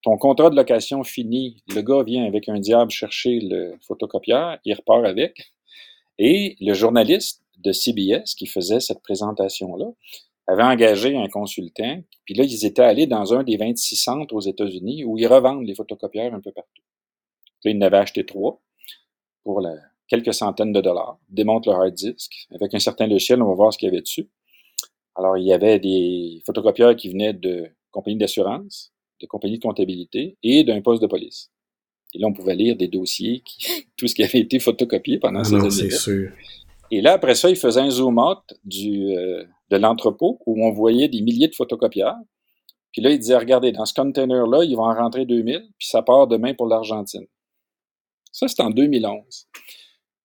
Ton contrat de location fini, le gars vient avec un diable chercher le photocopieur, il repart avec. Et le journaliste de CBS qui faisait cette présentation-là avait engagé un consultant, puis là, ils étaient allés dans un des 26 centres aux États-Unis où ils revendent les photocopieurs un peu partout. Là, ils en avaient acheté trois pour quelques centaines de dollars, démontent le hard disk. Avec un certain logiciel, on va voir ce qu'il y avait dessus. Alors, il y avait des photocopieurs qui venaient de compagnies d'assurance, de compagnies de comptabilité et d'un poste de police. Et là, on pouvait lire des dossiers, qui, tout ce qui avait été photocopié pendant ah ces années. c'est sûr. Et là, après ça, il faisait un zoom out du, euh, de l'entrepôt où on voyait des milliers de photocopieurs. Puis là, il disait, regardez, dans ce container-là, ils vont en rentrer 2000, puis ça part demain pour l'Argentine. Ça, c'est en 2011.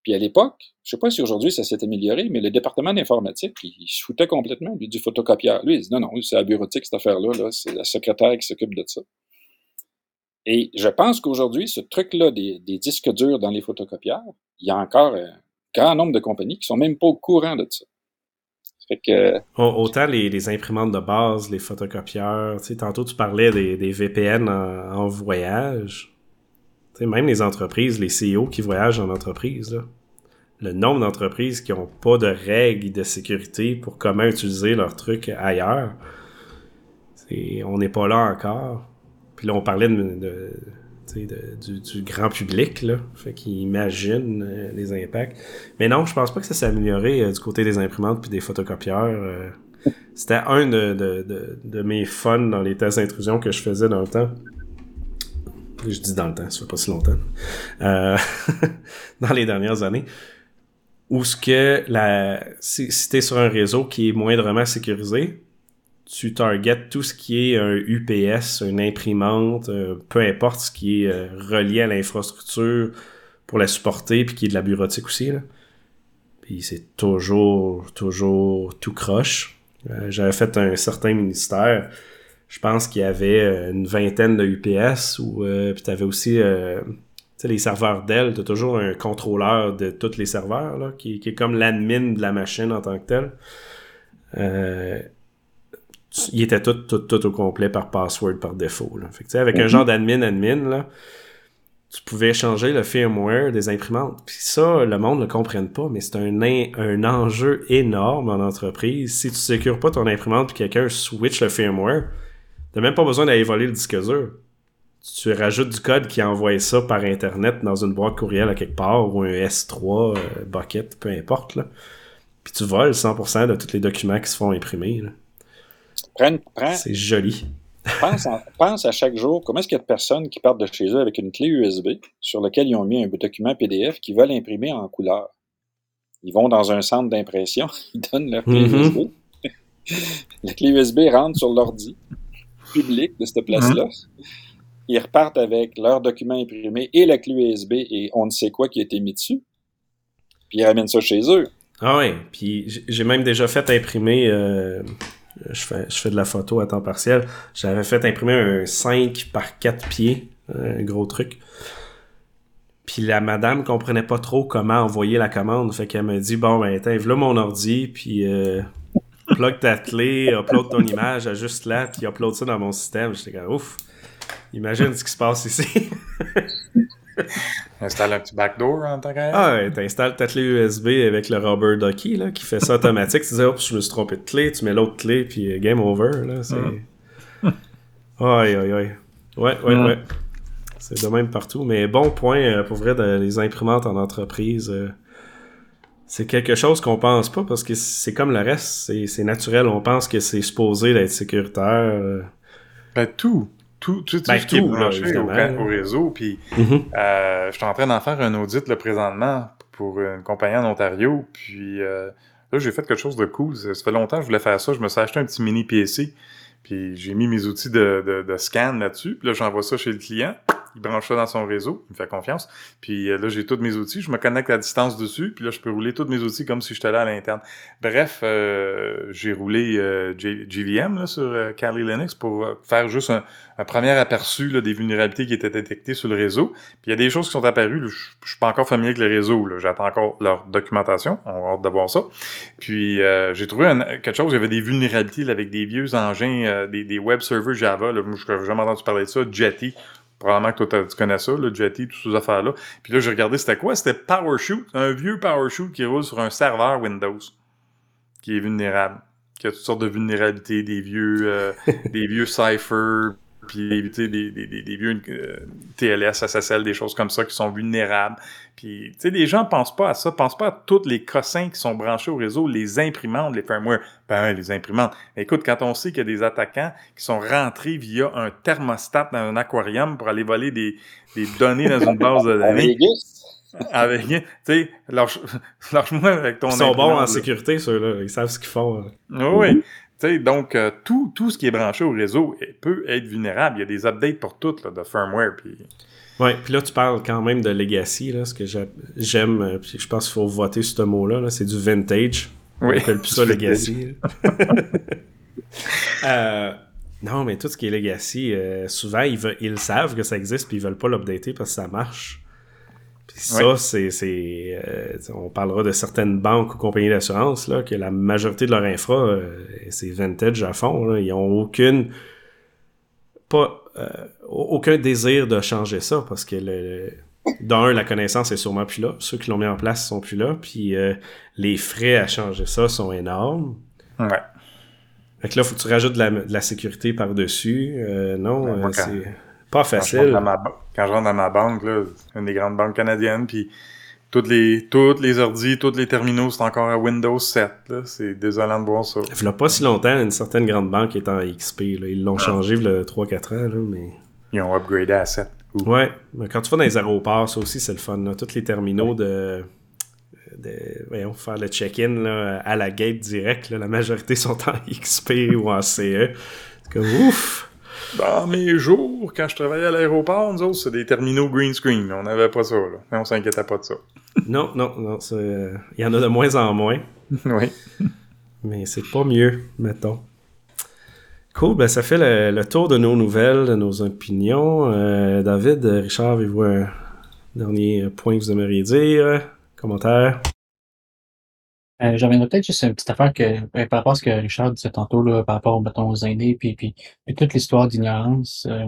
Puis à l'époque, je ne sais pas si aujourd'hui ça s'est amélioré, mais le département d'informatique, il, se foutait complètement du photocopieur. Lui, il dit, non, non, c'est la bureautique, cette affaire-là, -là, c'est la secrétaire qui s'occupe de ça. Et je pense qu'aujourd'hui, ce truc-là des, disques durs dans les photocopieurs, il y a encore un grand nombre de compagnies qui sont même pas au courant de ça. Autant les, imprimantes de base, les photocopieurs, tantôt tu parlais des, VPN en, voyage. Même les entreprises, les CEO qui voyagent en entreprise, le nombre d'entreprises qui n'ont pas de règles de sécurité pour comment utiliser leurs trucs ailleurs, on n'est pas là encore. Puis là, on parlait de du, grand public, là. Fait qu'ils imaginent euh, les impacts. Mais non, je pense pas que ça s'est amélioré euh, du côté des imprimantes puis des photocopieurs. Euh. C'était un de, mes fun dans les tests d'intrusion que je faisais dans le temps. Je dis dans le temps, ça fait pas si longtemps. dans les dernières années. Où ce que la, si, si t'es sur un réseau qui est moindrement sécurisé, tu targetes tout ce qui est un UPS, une imprimante, euh, peu importe ce qui est euh, relié à l'infrastructure pour la supporter, puis qui est de la bureautique aussi. Là. Puis c'est toujours, toujours tout croche. Euh, j'avais fait un certain ministère. Je pense qu'il y avait une vingtaine de UPS, ou puis t'avais aussi tu sais, les serveurs Dell, tu as toujours un contrôleur de tous les serveurs, là, qui, qui est comme l'admin de la machine en tant que tel. Euh, il était tout, tout, tout au complet par password par défaut. Là. Fait que, avec un genre d'admin admin, là, tu pouvais changer le firmware des imprimantes. Puis ça, le monde ne le comprenne pas, mais c'est un, un enjeu énorme en entreprise. Si tu ne sécures pas ton imprimante puis quelqu'un switch le firmware, t'as même pas besoin d'aller voler le disque dur tu rajoutes du code qui envoie ça par Internet dans une boîte courriel à quelque part ou un S3 euh, bucket, peu importe. Là. Puis tu voles 100% de tous les documents qui se font imprimer. C'est joli. pense, à chaque jour comment est-ce qu'il y a de personnes qui partent de chez eux avec une clé USB sur laquelle ils ont mis un document PDF qui veulent imprimer en couleur? Ils vont dans un centre d'impression, ils donnent leur clé USB. Mm-hmm. La clé USB rentre sur l'ordi public de cette place-là. Mm-hmm ils repartent avec leurs documents imprimés et la clé USB et on ne sait quoi qui a été mis dessus. Puis ils ramènent ça chez eux. Ah ouais, puis j'ai même déjà fait imprimer, euh, je, fais, je fais de la photo à temps partiel, j'avais fait imprimer un 5 par 4 pieds, un gros truc. Puis la madame comprenait pas trop comment envoyer la commande, fait qu'elle me dit, bon ben attends, là mon ordi, puis euh, plug ta clé, upload ton image, ajuste là, puis upload ça dans mon système. J'étais comme, ouf. Imagine ce qui se passe ici. Installe un petit backdoor en tant qu'à Ah ouais, t'installes ta clé USB avec le rubber ducky là, qui fait ça automatique. Tu dis, hop, je me suis trompé de clé, tu mets l'autre clé, puis euh, game over. Là, c'est... Aïe, aïe, aïe. Ouais, ouais, ouais. C'est de même partout. Mais bon point, euh, pour vrai, les imprimantes en entreprise. Euh, c'est quelque chose qu'on pense pas parce que c'est comme le reste. C'est naturel. On pense que c'est supposé d'être sécuritaire. Ben, tout tout, tout, ben, ce qui est branché au, réseau. Puis, mm-hmm. euh, je suis en train d'en faire un audit là, présentement pour une compagnie en Ontario. Puis euh, là, j'ai fait quelque chose de cool. Ça, fait longtemps que je voulais faire ça. Je me suis acheté un petit mini PC. Puis j'ai mis mes outils de, de, de scan là-dessus. Puis là, j'envoie ça chez le client il branche ça dans son réseau, il me fait confiance. Puis euh, là, j'ai tous mes outils, je me connecte à distance dessus, puis là, je peux rouler tous mes outils comme si j'étais là à l'interne. Bref, euh, j'ai roulé euh, JVM là, sur Kali Linux pour faire juste un, premier aperçu là, des vulnérabilités qui étaient détectées sur le réseau. Puis il y a des choses qui sont apparues, je, je suis pas encore familier avec le réseau, j'attends encore leur documentation, on va hâte de voir ça. Puis j'ai trouvé quelque chose, il y avait des vulnérabilités avec des vieux engins, des, des, web servers Java, là, je n'avais jamais entendu parler de ça, Jetty. Probablement que toi, tu connais ça, le Jetty, toutes ces affaires-là. Puis là, j'ai regardé, c'était quoi? C'était PowerShoot, un vieux PowerShoot qui roule sur un serveur Windows, qui est vulnérable, qui a toutes sortes de vulnérabilités, des vieux, euh, des vieux Cypher, puis éviter des, des, des, vieux euh, TLS, SSL, des choses comme ça qui sont vulnérables. Puis, tu sais, les gens pensent pas à ça, pensent pas à tous les cossins qui sont branchés au réseau, les imprimantes, les firmware. Ben, les imprimantes. Écoute, quand on sait qu'il y a des attaquants qui sont rentrés via un thermostat dans un aquarium pour aller voler des, des données dans une base de données. avec, tu sais, lâche-moi avec ton Ils sont bons en sécurité, ceux-là. Ils savent ce qu'ils font. Oui, donc, euh, tout, tout ce qui est branché au réseau peut être vulnérable. Il y a des updates pour tout là, de firmware. Puis... Oui, puis là, tu parles quand même de legacy, là, ce que j'aime, euh, puis je pense qu'il faut voter ce mot-là, c'est du vintage. Oui. On appelle plus ça legacy. euh, non, mais tout ce qui est legacy, euh, souvent, ils, ils savent que ça existe, puis ils veulent pas l'updater parce que ça marche. Puis ça, c'est, c'est euh, on parlera de certaines banques ou compagnies d'assurance là, que la majorité de leur infra, euh, c'est vintage à fond. Là. Ils ont aucune, pas, aucun désir de changer ça parce que le, d'un, la connaissance est sûrement plus là. Ceux qui l'ont mis en place sont plus là. Puis les frais à changer ça sont énormes. Ouais. Fait que là, faut que tu rajoutes de la, sécurité par-dessus. non, c'est pas facile. Quand je rentre dans ma, banque, là, une des grandes banques canadiennes, puis toutes les, toutes les ordis, tous les terminaux, c'est encore à Windows 7. C'est désolant de voir ça. Il n'y a pas si longtemps, une certaine grande banque est en XP. Là. Ils l'ont ah. changé il y a 3-4 ans, là, mais... Ils ont upgradé à 7. Ouais, mais quand tu vas dans les aéroports, ça aussi, c'est le fun. Là. Tous les terminaux de... de voyons, faire le check-in à la gate direct, la majorité sont en XP ou en CE. C'est comme ouf! Dans mes jours, quand je travaillais à l'aéroport, nous autres, c'est des terminaux green screen. On n'avait pas ça, là. Mais on s'inquiétait pas de ça. Non, non, non. euh, Il y en a de moins en moins. oui. Mais c'est pas mieux, mettons. Cool, ben ça fait le, le tour de nos nouvelles, de nos opinions. Euh, David, euh, Richard, avez-vous un dernier point que vous aimeriez dire? Commentaire? Euh, J'avais peut-être juste une petite affaire que, euh, par rapport à ce que Richard disait tantôt, là, par rapport, mettons, aux aînés, puis, puis, puis toute l'histoire d'ignorance, euh,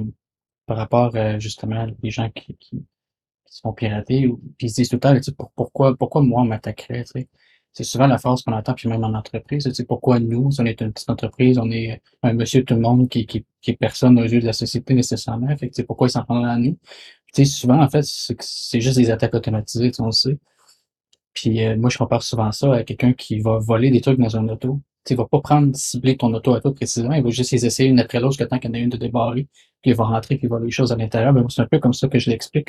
par rapport, euh, justement, les gens qui se font pirater, ou- puis ils se disent tout le temps, pour- pourquoi, pourquoi moi on m'attaquerait. C'est souvent la phrase qu'on entend, puis même en entreprise, pourquoi nous, si on est une petite entreprise, on est un monsieur tout le monde qui, qui, qui est personne aux yeux de la société nécessairement, fait que, pourquoi ils s'en prendrait à nous? Tu sais, souvent, en fait, c'est juste des attaques automatisées, on le sait. Puis euh, moi, je compare souvent ça à quelqu'un qui va voler des trucs dans un auto. Tu il va pas prendre, cibler ton auto à toi précisément, il va juste les essayer une après l'autre jusqu'à temps qu'il y en ait une de débarrée, puis il va rentrer, puis il va les choses à l'intérieur. Ben, c'est un peu comme ça que je l'explique.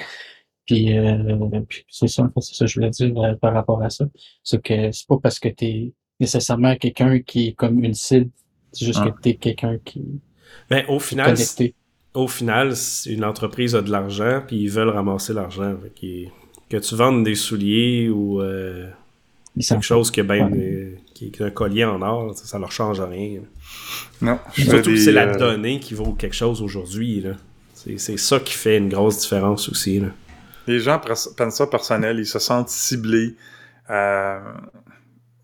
Puis, euh, puis c'est ça, c'est ça que je voulais dire euh, par rapport à ça. C'est que c'est pas parce que tu es nécessairement quelqu'un qui est comme une cible, c'est juste Ah. que tu es quelqu'un qui Ben, au est final, connecté. au final, une entreprise a de l'argent, puis ils veulent ramasser l'argent. Que tu vendes des souliers ou euh, quelque chose qui, est ben, Ouais. euh, qui est un collier en or, ça, ça leur change rien. Non. Surtout que c'est la euh, donnée qui vaut quelque chose aujourd'hui. C'est c'est ça qui fait une grosse différence aussi. Là. Les gens prennent ça personnel, ils se sentent ciblés. Euh,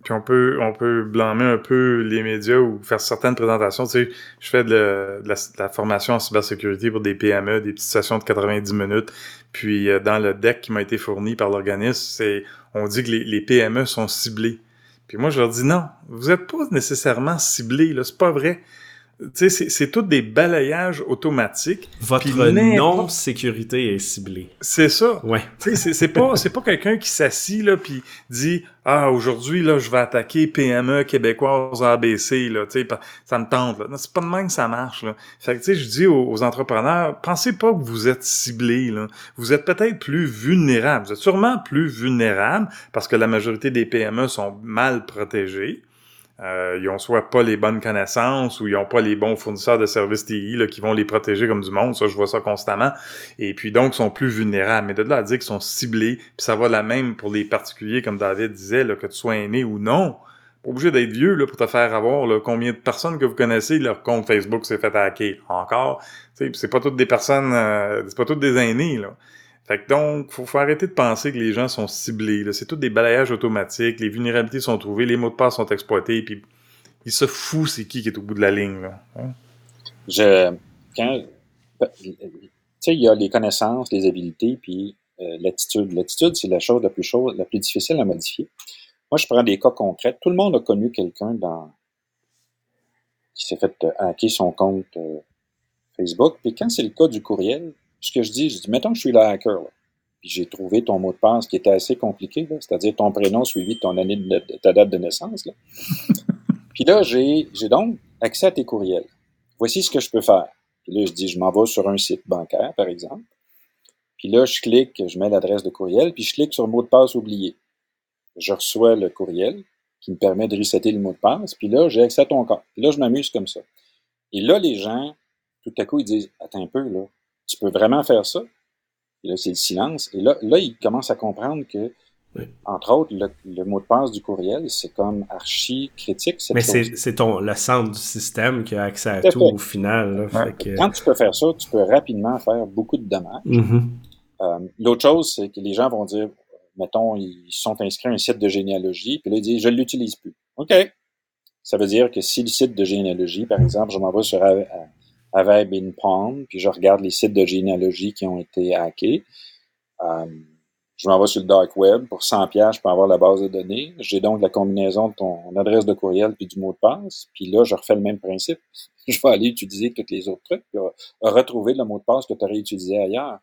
puis on peut, on peut blâmer un peu les médias ou faire certaines présentations. Tu sais, je fais de, la, formation en cybersécurité pour des PME, des petites sessions de 90 minutes. Puis euh, dans le deck qui m'a été fourni par l'organisme, c'est on dit que les, les PME sont ciblés. Puis moi, je leur dis non, vous n'êtes pas nécessairement ciblés, là, c'est pas vrai. Tu sais, c'est- c'est tout des balayages automatiques. Votre non-sécurité est ciblée. C'est ça. Ouais. Tu sais, c'est- c'est pas c'est pas quelqu'un qui s'assit là puis dit ah aujourd'hui là je vais attaquer PME québécoise ABC là tu sais ça me tente là. Non, c'est pas de même que ça marche là. Fait que tu sais je dis aux, aux entrepreneurs pensez pas que vous êtes ciblés là. Vous êtes peut-être plus vulnérables. Vous êtes sûrement plus vulnérables parce que la majorité des PME sont mal protégées. Euh, ils ont soit pas les bonnes connaissances ou ils ont pas les bons fournisseurs de services TI qui vont les protéger comme du monde. Ça, je vois ça constamment. Et puis donc, sont plus vulnérables. Mais de là à dire qu'ils sont ciblés, puis ça va la même pour les particuliers, comme David disait, que tu sois aîné ou non. Pas obligé d'être vieux là, pour te faire avoir là, combien de personnes que vous connaissez, leur compte Facebook s'est fait hacker. Encore. C'est pas toutes des personnes, euh, c'est pas toutes des aînés. Là. Fait que donc, faut, faut arrêter de penser que les gens sont ciblés. C'est tout des balayages automatiques, les vulnérabilités sont trouvées, les mots de passe sont exploités, puis il se fout c'est qui qui est au bout de la ligne. Là. Hein? Je, quand, tu sais, il y a les connaissances, les habiletés, puis euh, l'attitude. L'attitude, c'est la chose la plus la plus difficile à modifier. Moi, je prends des cas concrets. Tout le monde a connu quelqu'un dans qui s'est fait euh, hacker son compte euh, Facebook. Puis quand c'est le cas du courriel, ce que je dis, je dis, mettons que je suis le hacker, là, puis j'ai trouvé ton mot de passe qui était assez compliqué, là, c'est-à-dire ton prénom suivi de ton année de, de ta date de naissance. Là. puis là, j'ai j'ai donc accès à tes courriels. Voici ce que je peux faire. Puis là, je dis, je m'en vais sur un site bancaire, par exemple. Puis là, je clique, je mets l'adresse de courriel, puis je clique sur mot de passe oublié. Je reçois le courriel qui me permet de resetter le mot de passe, puis là, j'ai accès à ton compte. Puis là, je m'amuse comme ça. Et là, les gens, tout à coup, ils disent, attends un peu, là, tu peux vraiment faire ça? Et là, c'est le silence. Et là, là, ils commencent à comprendre que, Oui. entre autres, le, le mot de passe du courriel, c'est comme archi critique. Cette Mais c'est c'est ton le centre du système qui a accès à Tout au final. là. Ouais. Fait que- Quand tu peux faire ça, tu peux rapidement faire beaucoup de dommages. Mhm. Euh, L'autre chose, c'est que les gens vont dire, mettons, ils sont inscrits à un site de généalogie, puis là, ils disent, je ne l'utilise plus. OK. Ça veut dire que si le site de généalogie, par exemple, je m'en vais sur Av- Avab in Palm, puis je regarde les sites de généalogie qui ont été hackés, euh, je m'en vais sur le dark web, pour 100 pièces, je peux avoir la base de données. J'ai donc la combinaison de ton adresse de courriel puis du mot de passe, puis là, je refais le même principe. Je vais aller utiliser tous les autres trucs, puis retrouver le mot de passe que tu aurais utilisé ailleurs.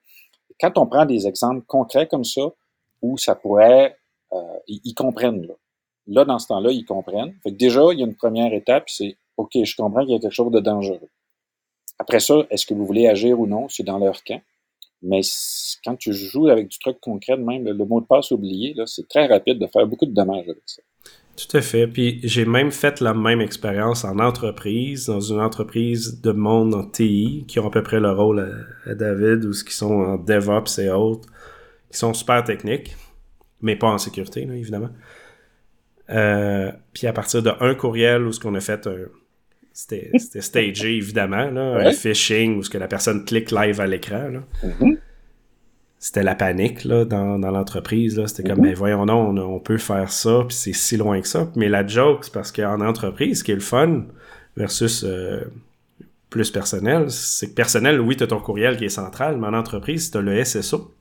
Quand on prend des exemples concrets comme ça, où ça pourrait, euh, ils comprennent. Là. là, dans ce temps-là, ils comprennent. Fait que déjà, il y a une première étape, c'est OK, je comprends qu'il y a quelque chose de dangereux. Après ça, est-ce que vous voulez agir ou non? C'est dans leur camp. Mais quand tu joues avec du truc concret, même, le, mot de passe oublié, c'est très rapide de faire beaucoup de dommages avec ça. Tout à fait. Puis j'ai même fait la même expérience en entreprise, dans une entreprise de monde en TI, qui ont à peu près le rôle à, David, ou ce qui sont en DevOps et autres, qui sont super techniques, mais pas en sécurité, évidemment. Euh, puis à partir de un courriel où ce qu'on a fait un. C'était stagé, évidemment, là, un phishing où ce que la personne clique live à l'écran. Mm-hmm c'était la panique là, dans, dans l'entreprise. C'était comme, mhm. ben voyons non, on, peut faire ça, puis c'est si loin que ça. Mais la joke, c'est parce qu'en entreprise, ce qui est le fun versus euh, plus personnel, c'est que personnel, oui, tu as ton courriel qui est central, mais en entreprise, tu as le SSO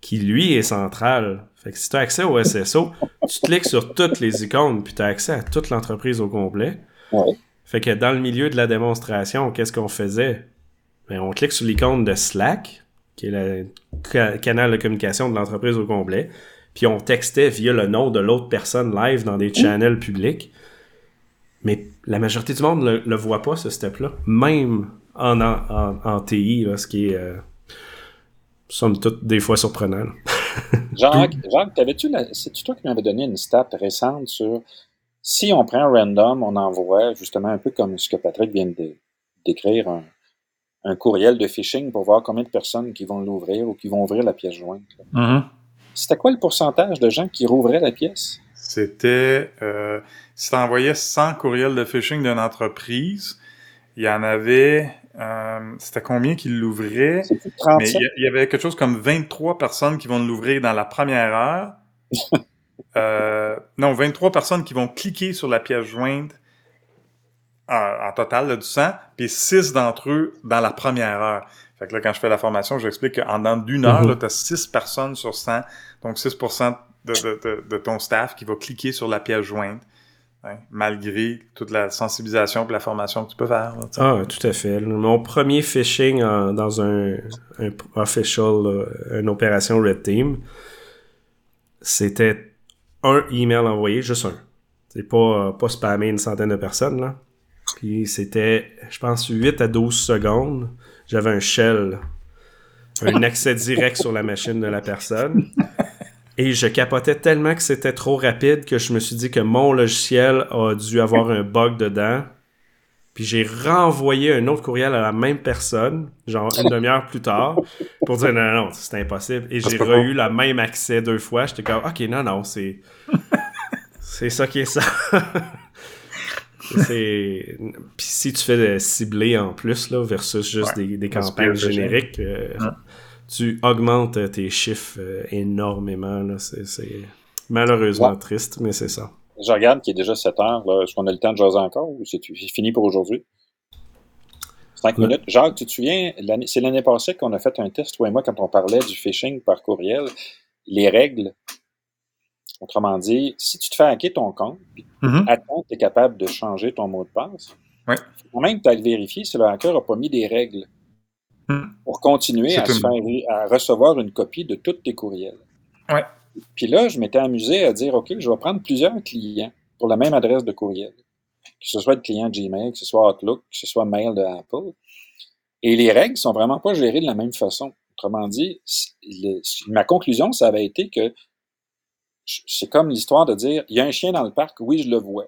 qui, lui, est central. Fait que si tu as accès au SSO, tu cliques sur toutes les icônes, puis tu as accès à toute l'entreprise au complet. Fait que dans le milieu de la démonstration, qu'est-ce qu'on faisait? Ben, on clique sur l'icône de Slack, qui est le canal de communication de l'entreprise au complet. Puis on textait via le nom de l'autre personne live dans des channels publics. Mais la majorité du monde le, le voit pas, ce step-là. Même en, en, TI, ce qui est, euh, somme toute, des fois surprenant. Jacques, Jacques t'avais-tu c'est-tu toi qui m'avais donné une stat récente sur si on prend un random, on envoie justement un peu comme ce que Patrick vient de décrire, un, un courriel de phishing pour voir combien de personnes qui vont l'ouvrir ou qui vont ouvrir la pièce jointe. Mm-hmm. C'était quoi le pourcentage de gens qui rouvraient la pièce? C'était, euh, si tu envoyais 100 courriels de phishing d'une entreprise, il y en avait, euh, c'était combien qui l'ouvraient? Mais il y, avait quelque chose comme 23 personnes qui vont l'ouvrir dans la première heure. euh, non, 23 personnes qui vont cliquer sur la pièce jointe en, total là, du 100, puis 6 d'entre eux dans la première heure. Fait que là, quand je fais la formation, j'explique qu'en dans d'une heure, mm tu as 6 personnes sur 100, donc 6 de, de, de, ton staff qui va cliquer sur la pièce jointe. Hein, malgré toute la sensibilisation et la formation que tu peux faire. ah, tout à fait. Mon premier phishing dans un, un official, une opération Red Team, c'était un email envoyé, juste un. C'est pas, pas spammer une centaine de personnes, là. Puis c'était, je pense, 8 à 12 secondes. J'avais un shell, un accès direct sur la machine de la personne. Et je capotais tellement que c'était trop rapide que je me suis dit que mon logiciel a dû avoir un bug dedans. Puis j'ai renvoyé un autre courriel à la même personne, genre une demi-heure plus tard, pour dire non, non, non c'est impossible. Et j'ai re-eu le même accès deux fois. J'étais comme, ok, non, non, c'est. c'est ça qui est ça. c'est puis si tu fais cibler en plus là versus juste des, campagnes génériques euh, tu augmentes tes chiffres euh, énormément là c'est malheureusement triste mais c'est ça je regarde qu'il est déjà 7 heures est-ce qu'on a le temps de jaser encore ou c'est fini pour aujourd'hui? 5 minutes. Jacques, tu te souviens, c'est l'année passée qu'on a fait un test, toi et moi, quand on parlait du phishing par courriel, les règles Autrement dit, si tu te fais hacker ton compte, mm tu es capable de changer ton mot de passe, ouais. quand même, tu as le vérifier si le hacker n'a pas mis des règles mm. pour continuer à, à, recevoir une copie de tous tes courriels. Ouais. Puis là, je m'étais amusé à dire, OK, je vais prendre plusieurs clients pour la même adresse de courriel. Que ce soit le client Gmail, que ce soit Outlook, que ce soit Mail de Apple. Et les règles sont vraiment pas gérées de la même façon. Autrement dit, ma conclusion, ça avait été que c'est comme l'histoire de dire, il y a un chien dans le parc, oui, je le vois.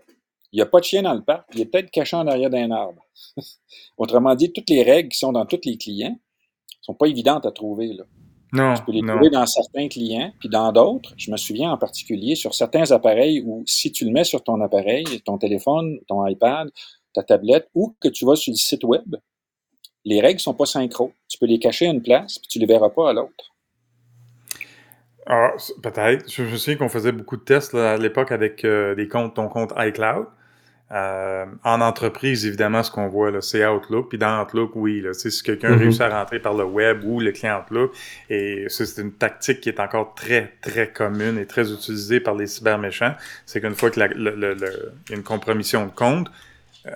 Il n'y a pas de chien dans le parc, il est peut-être caché en arrière d'un arbre. Autrement dit, toutes les règles qui sont dans tous les clients sont pas évidentes à trouver. Non, tu peux les trouver dans certains clients, puis dans d'autres, je me souviens en particulier sur certains appareils où si tu le mets sur ton appareil, ton téléphone, ton iPad, ta tablette, ou que tu vas sur le site web, les règles sont pas synchro. Tu peux les cacher à une place, puis tu les verras pas à l'autre. Ah, peut-être. Je, me souviens qu'on faisait beaucoup de tests à l'époque avec euh, des comptes, ton compte iCloud. Euh, en entreprise, évidemment, ce qu'on voit, là, c'est Outlook. Puis dans Outlook, oui, là, si quelqu'un mm-hmm. réussit à rentrer par le web ou le client Outlook, et c'est une tactique qui est encore très, très commune et très utilisée par les cyberméchants, c'est qu'une fois qu'il y a une compromission de compte,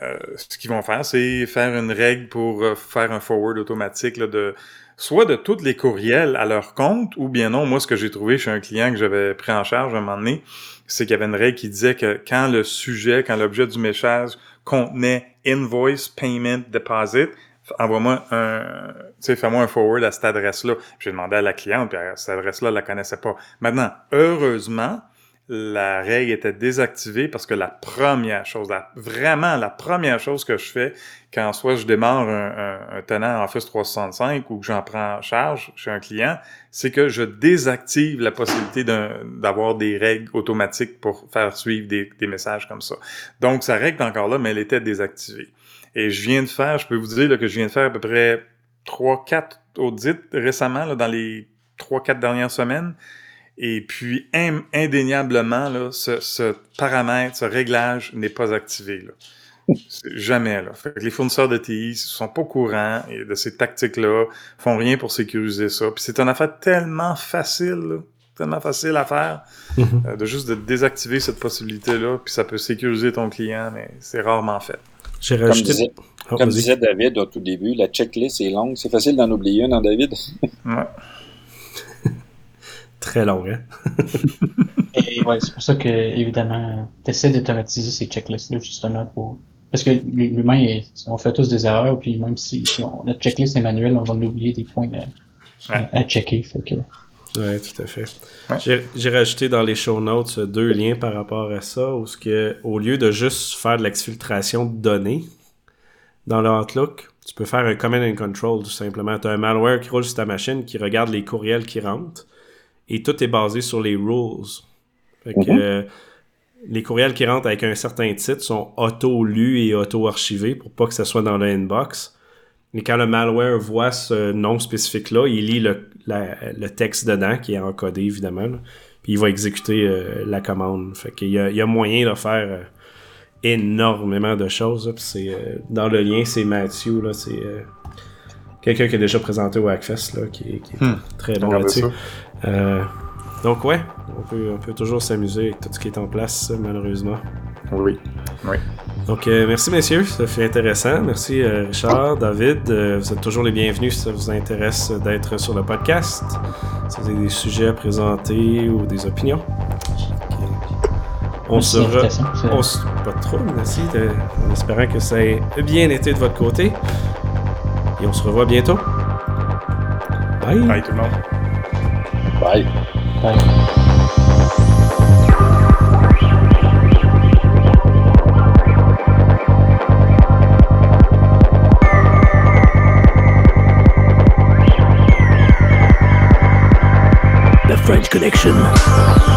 euh, ce qu'ils vont faire, c'est faire une règle pour faire un forward automatique là, de soit de tous les courriels à leur compte, ou bien non, moi, ce que j'ai trouvé chez un client que j'avais pris en charge à un moment donné, c'est qu'il y avait une règle qui disait que quand le sujet, quand l'objet du message contenait invoice payment deposit, envoie-moi un, tu sais, fais-moi un forward à cette adresse-là. J'ai demandé à la cliente, puis cette adresse-là, elle la connaissait pas. Maintenant, heureusement, la règle était désactivée parce que la première chose, vraiment la première chose que je fais quand soit je démarre un, un, tenant Office 365 ou que j'en prends en charge chez un client, c'est que je désactive la possibilité d'avoir des règles automatiques pour faire suivre des, messages comme ça. Donc, sa règle est encore là, mais elle était désactivée. Et je viens de faire, je peux vous dire que je viens de faire à peu près 3-4 audits récemment, là, dans les 3-4 dernières semaines. Et puis, indéniablement, là, ce, ce, paramètre, ce réglage n'est pas activé. Là. Jamais. Là. Fait que les fournisseurs de TI sont pas au courant de ces tactiques-là, font rien pour sécuriser ça. Puis c'est une affaire tellement facile, tellement facile à faire, mm-hmm. euh, de juste de désactiver cette possibilité-là, puis ça peut sécuriser ton client, mais c'est rarement fait. J'ai rajouté... Comme, oh, disait, David au tout début, la checklist est longue. C'est facile d'en oublier une, hein, David? ouais. Très long, hein? Et ouais, c'est pour ça que, évidemment, tu essaies d'automatiser ces checklists-là, justement, pour. Parce que l'humain, on fait tous des erreurs, puis même si, notre checklist est manuelle, on va oublier des points à, checker. Fait que... Oui, tout à fait. J'ai rajouté dans les show notes deux liens par rapport à ça, où ce que, au lieu de juste faire de l'exfiltration de données dans le Outlook, tu peux faire un command and control tout simplement. Tu as un malware qui roule sur ta machine qui regarde les courriels qui rentrent et tout est basé sur les rules. Fait que, mhm. euh, les courriels qui rentrent avec un certain titre sont auto-lus et auto-archivés pour pas que ça soit dans le inbox. Mais quand le malware voit ce nom spécifique-là, il lit le, le, texte dedans, qui est encodé évidemment, puis il va exécuter euh, la commande. Fait qu'il y a, il y a moyen de faire euh, énormément de choses. c'est, dans le lien, c'est là, c'est quelqu'un qui a déjà présenté au Hackfest, là, qui, est hmm. très bon là-dessus. Euh, donc ouais, on peut, on peut toujours s'amuser avec tout ce qui est en place, malheureusement. Oui. oui. Donc euh, merci messieurs, ça fait intéressant. Merci euh, Richard, David, vous êtes toujours les bienvenus si ça vous intéresse d'être sur le podcast. Si vous avez des sujets à présenter ou des opinions. On se, on se... Pas trop, merci. En espérant que ça ait bien été de votre côté. Et on se revoit bientôt. Bye. Bye tout le monde. Bye. Bye. The French Connection.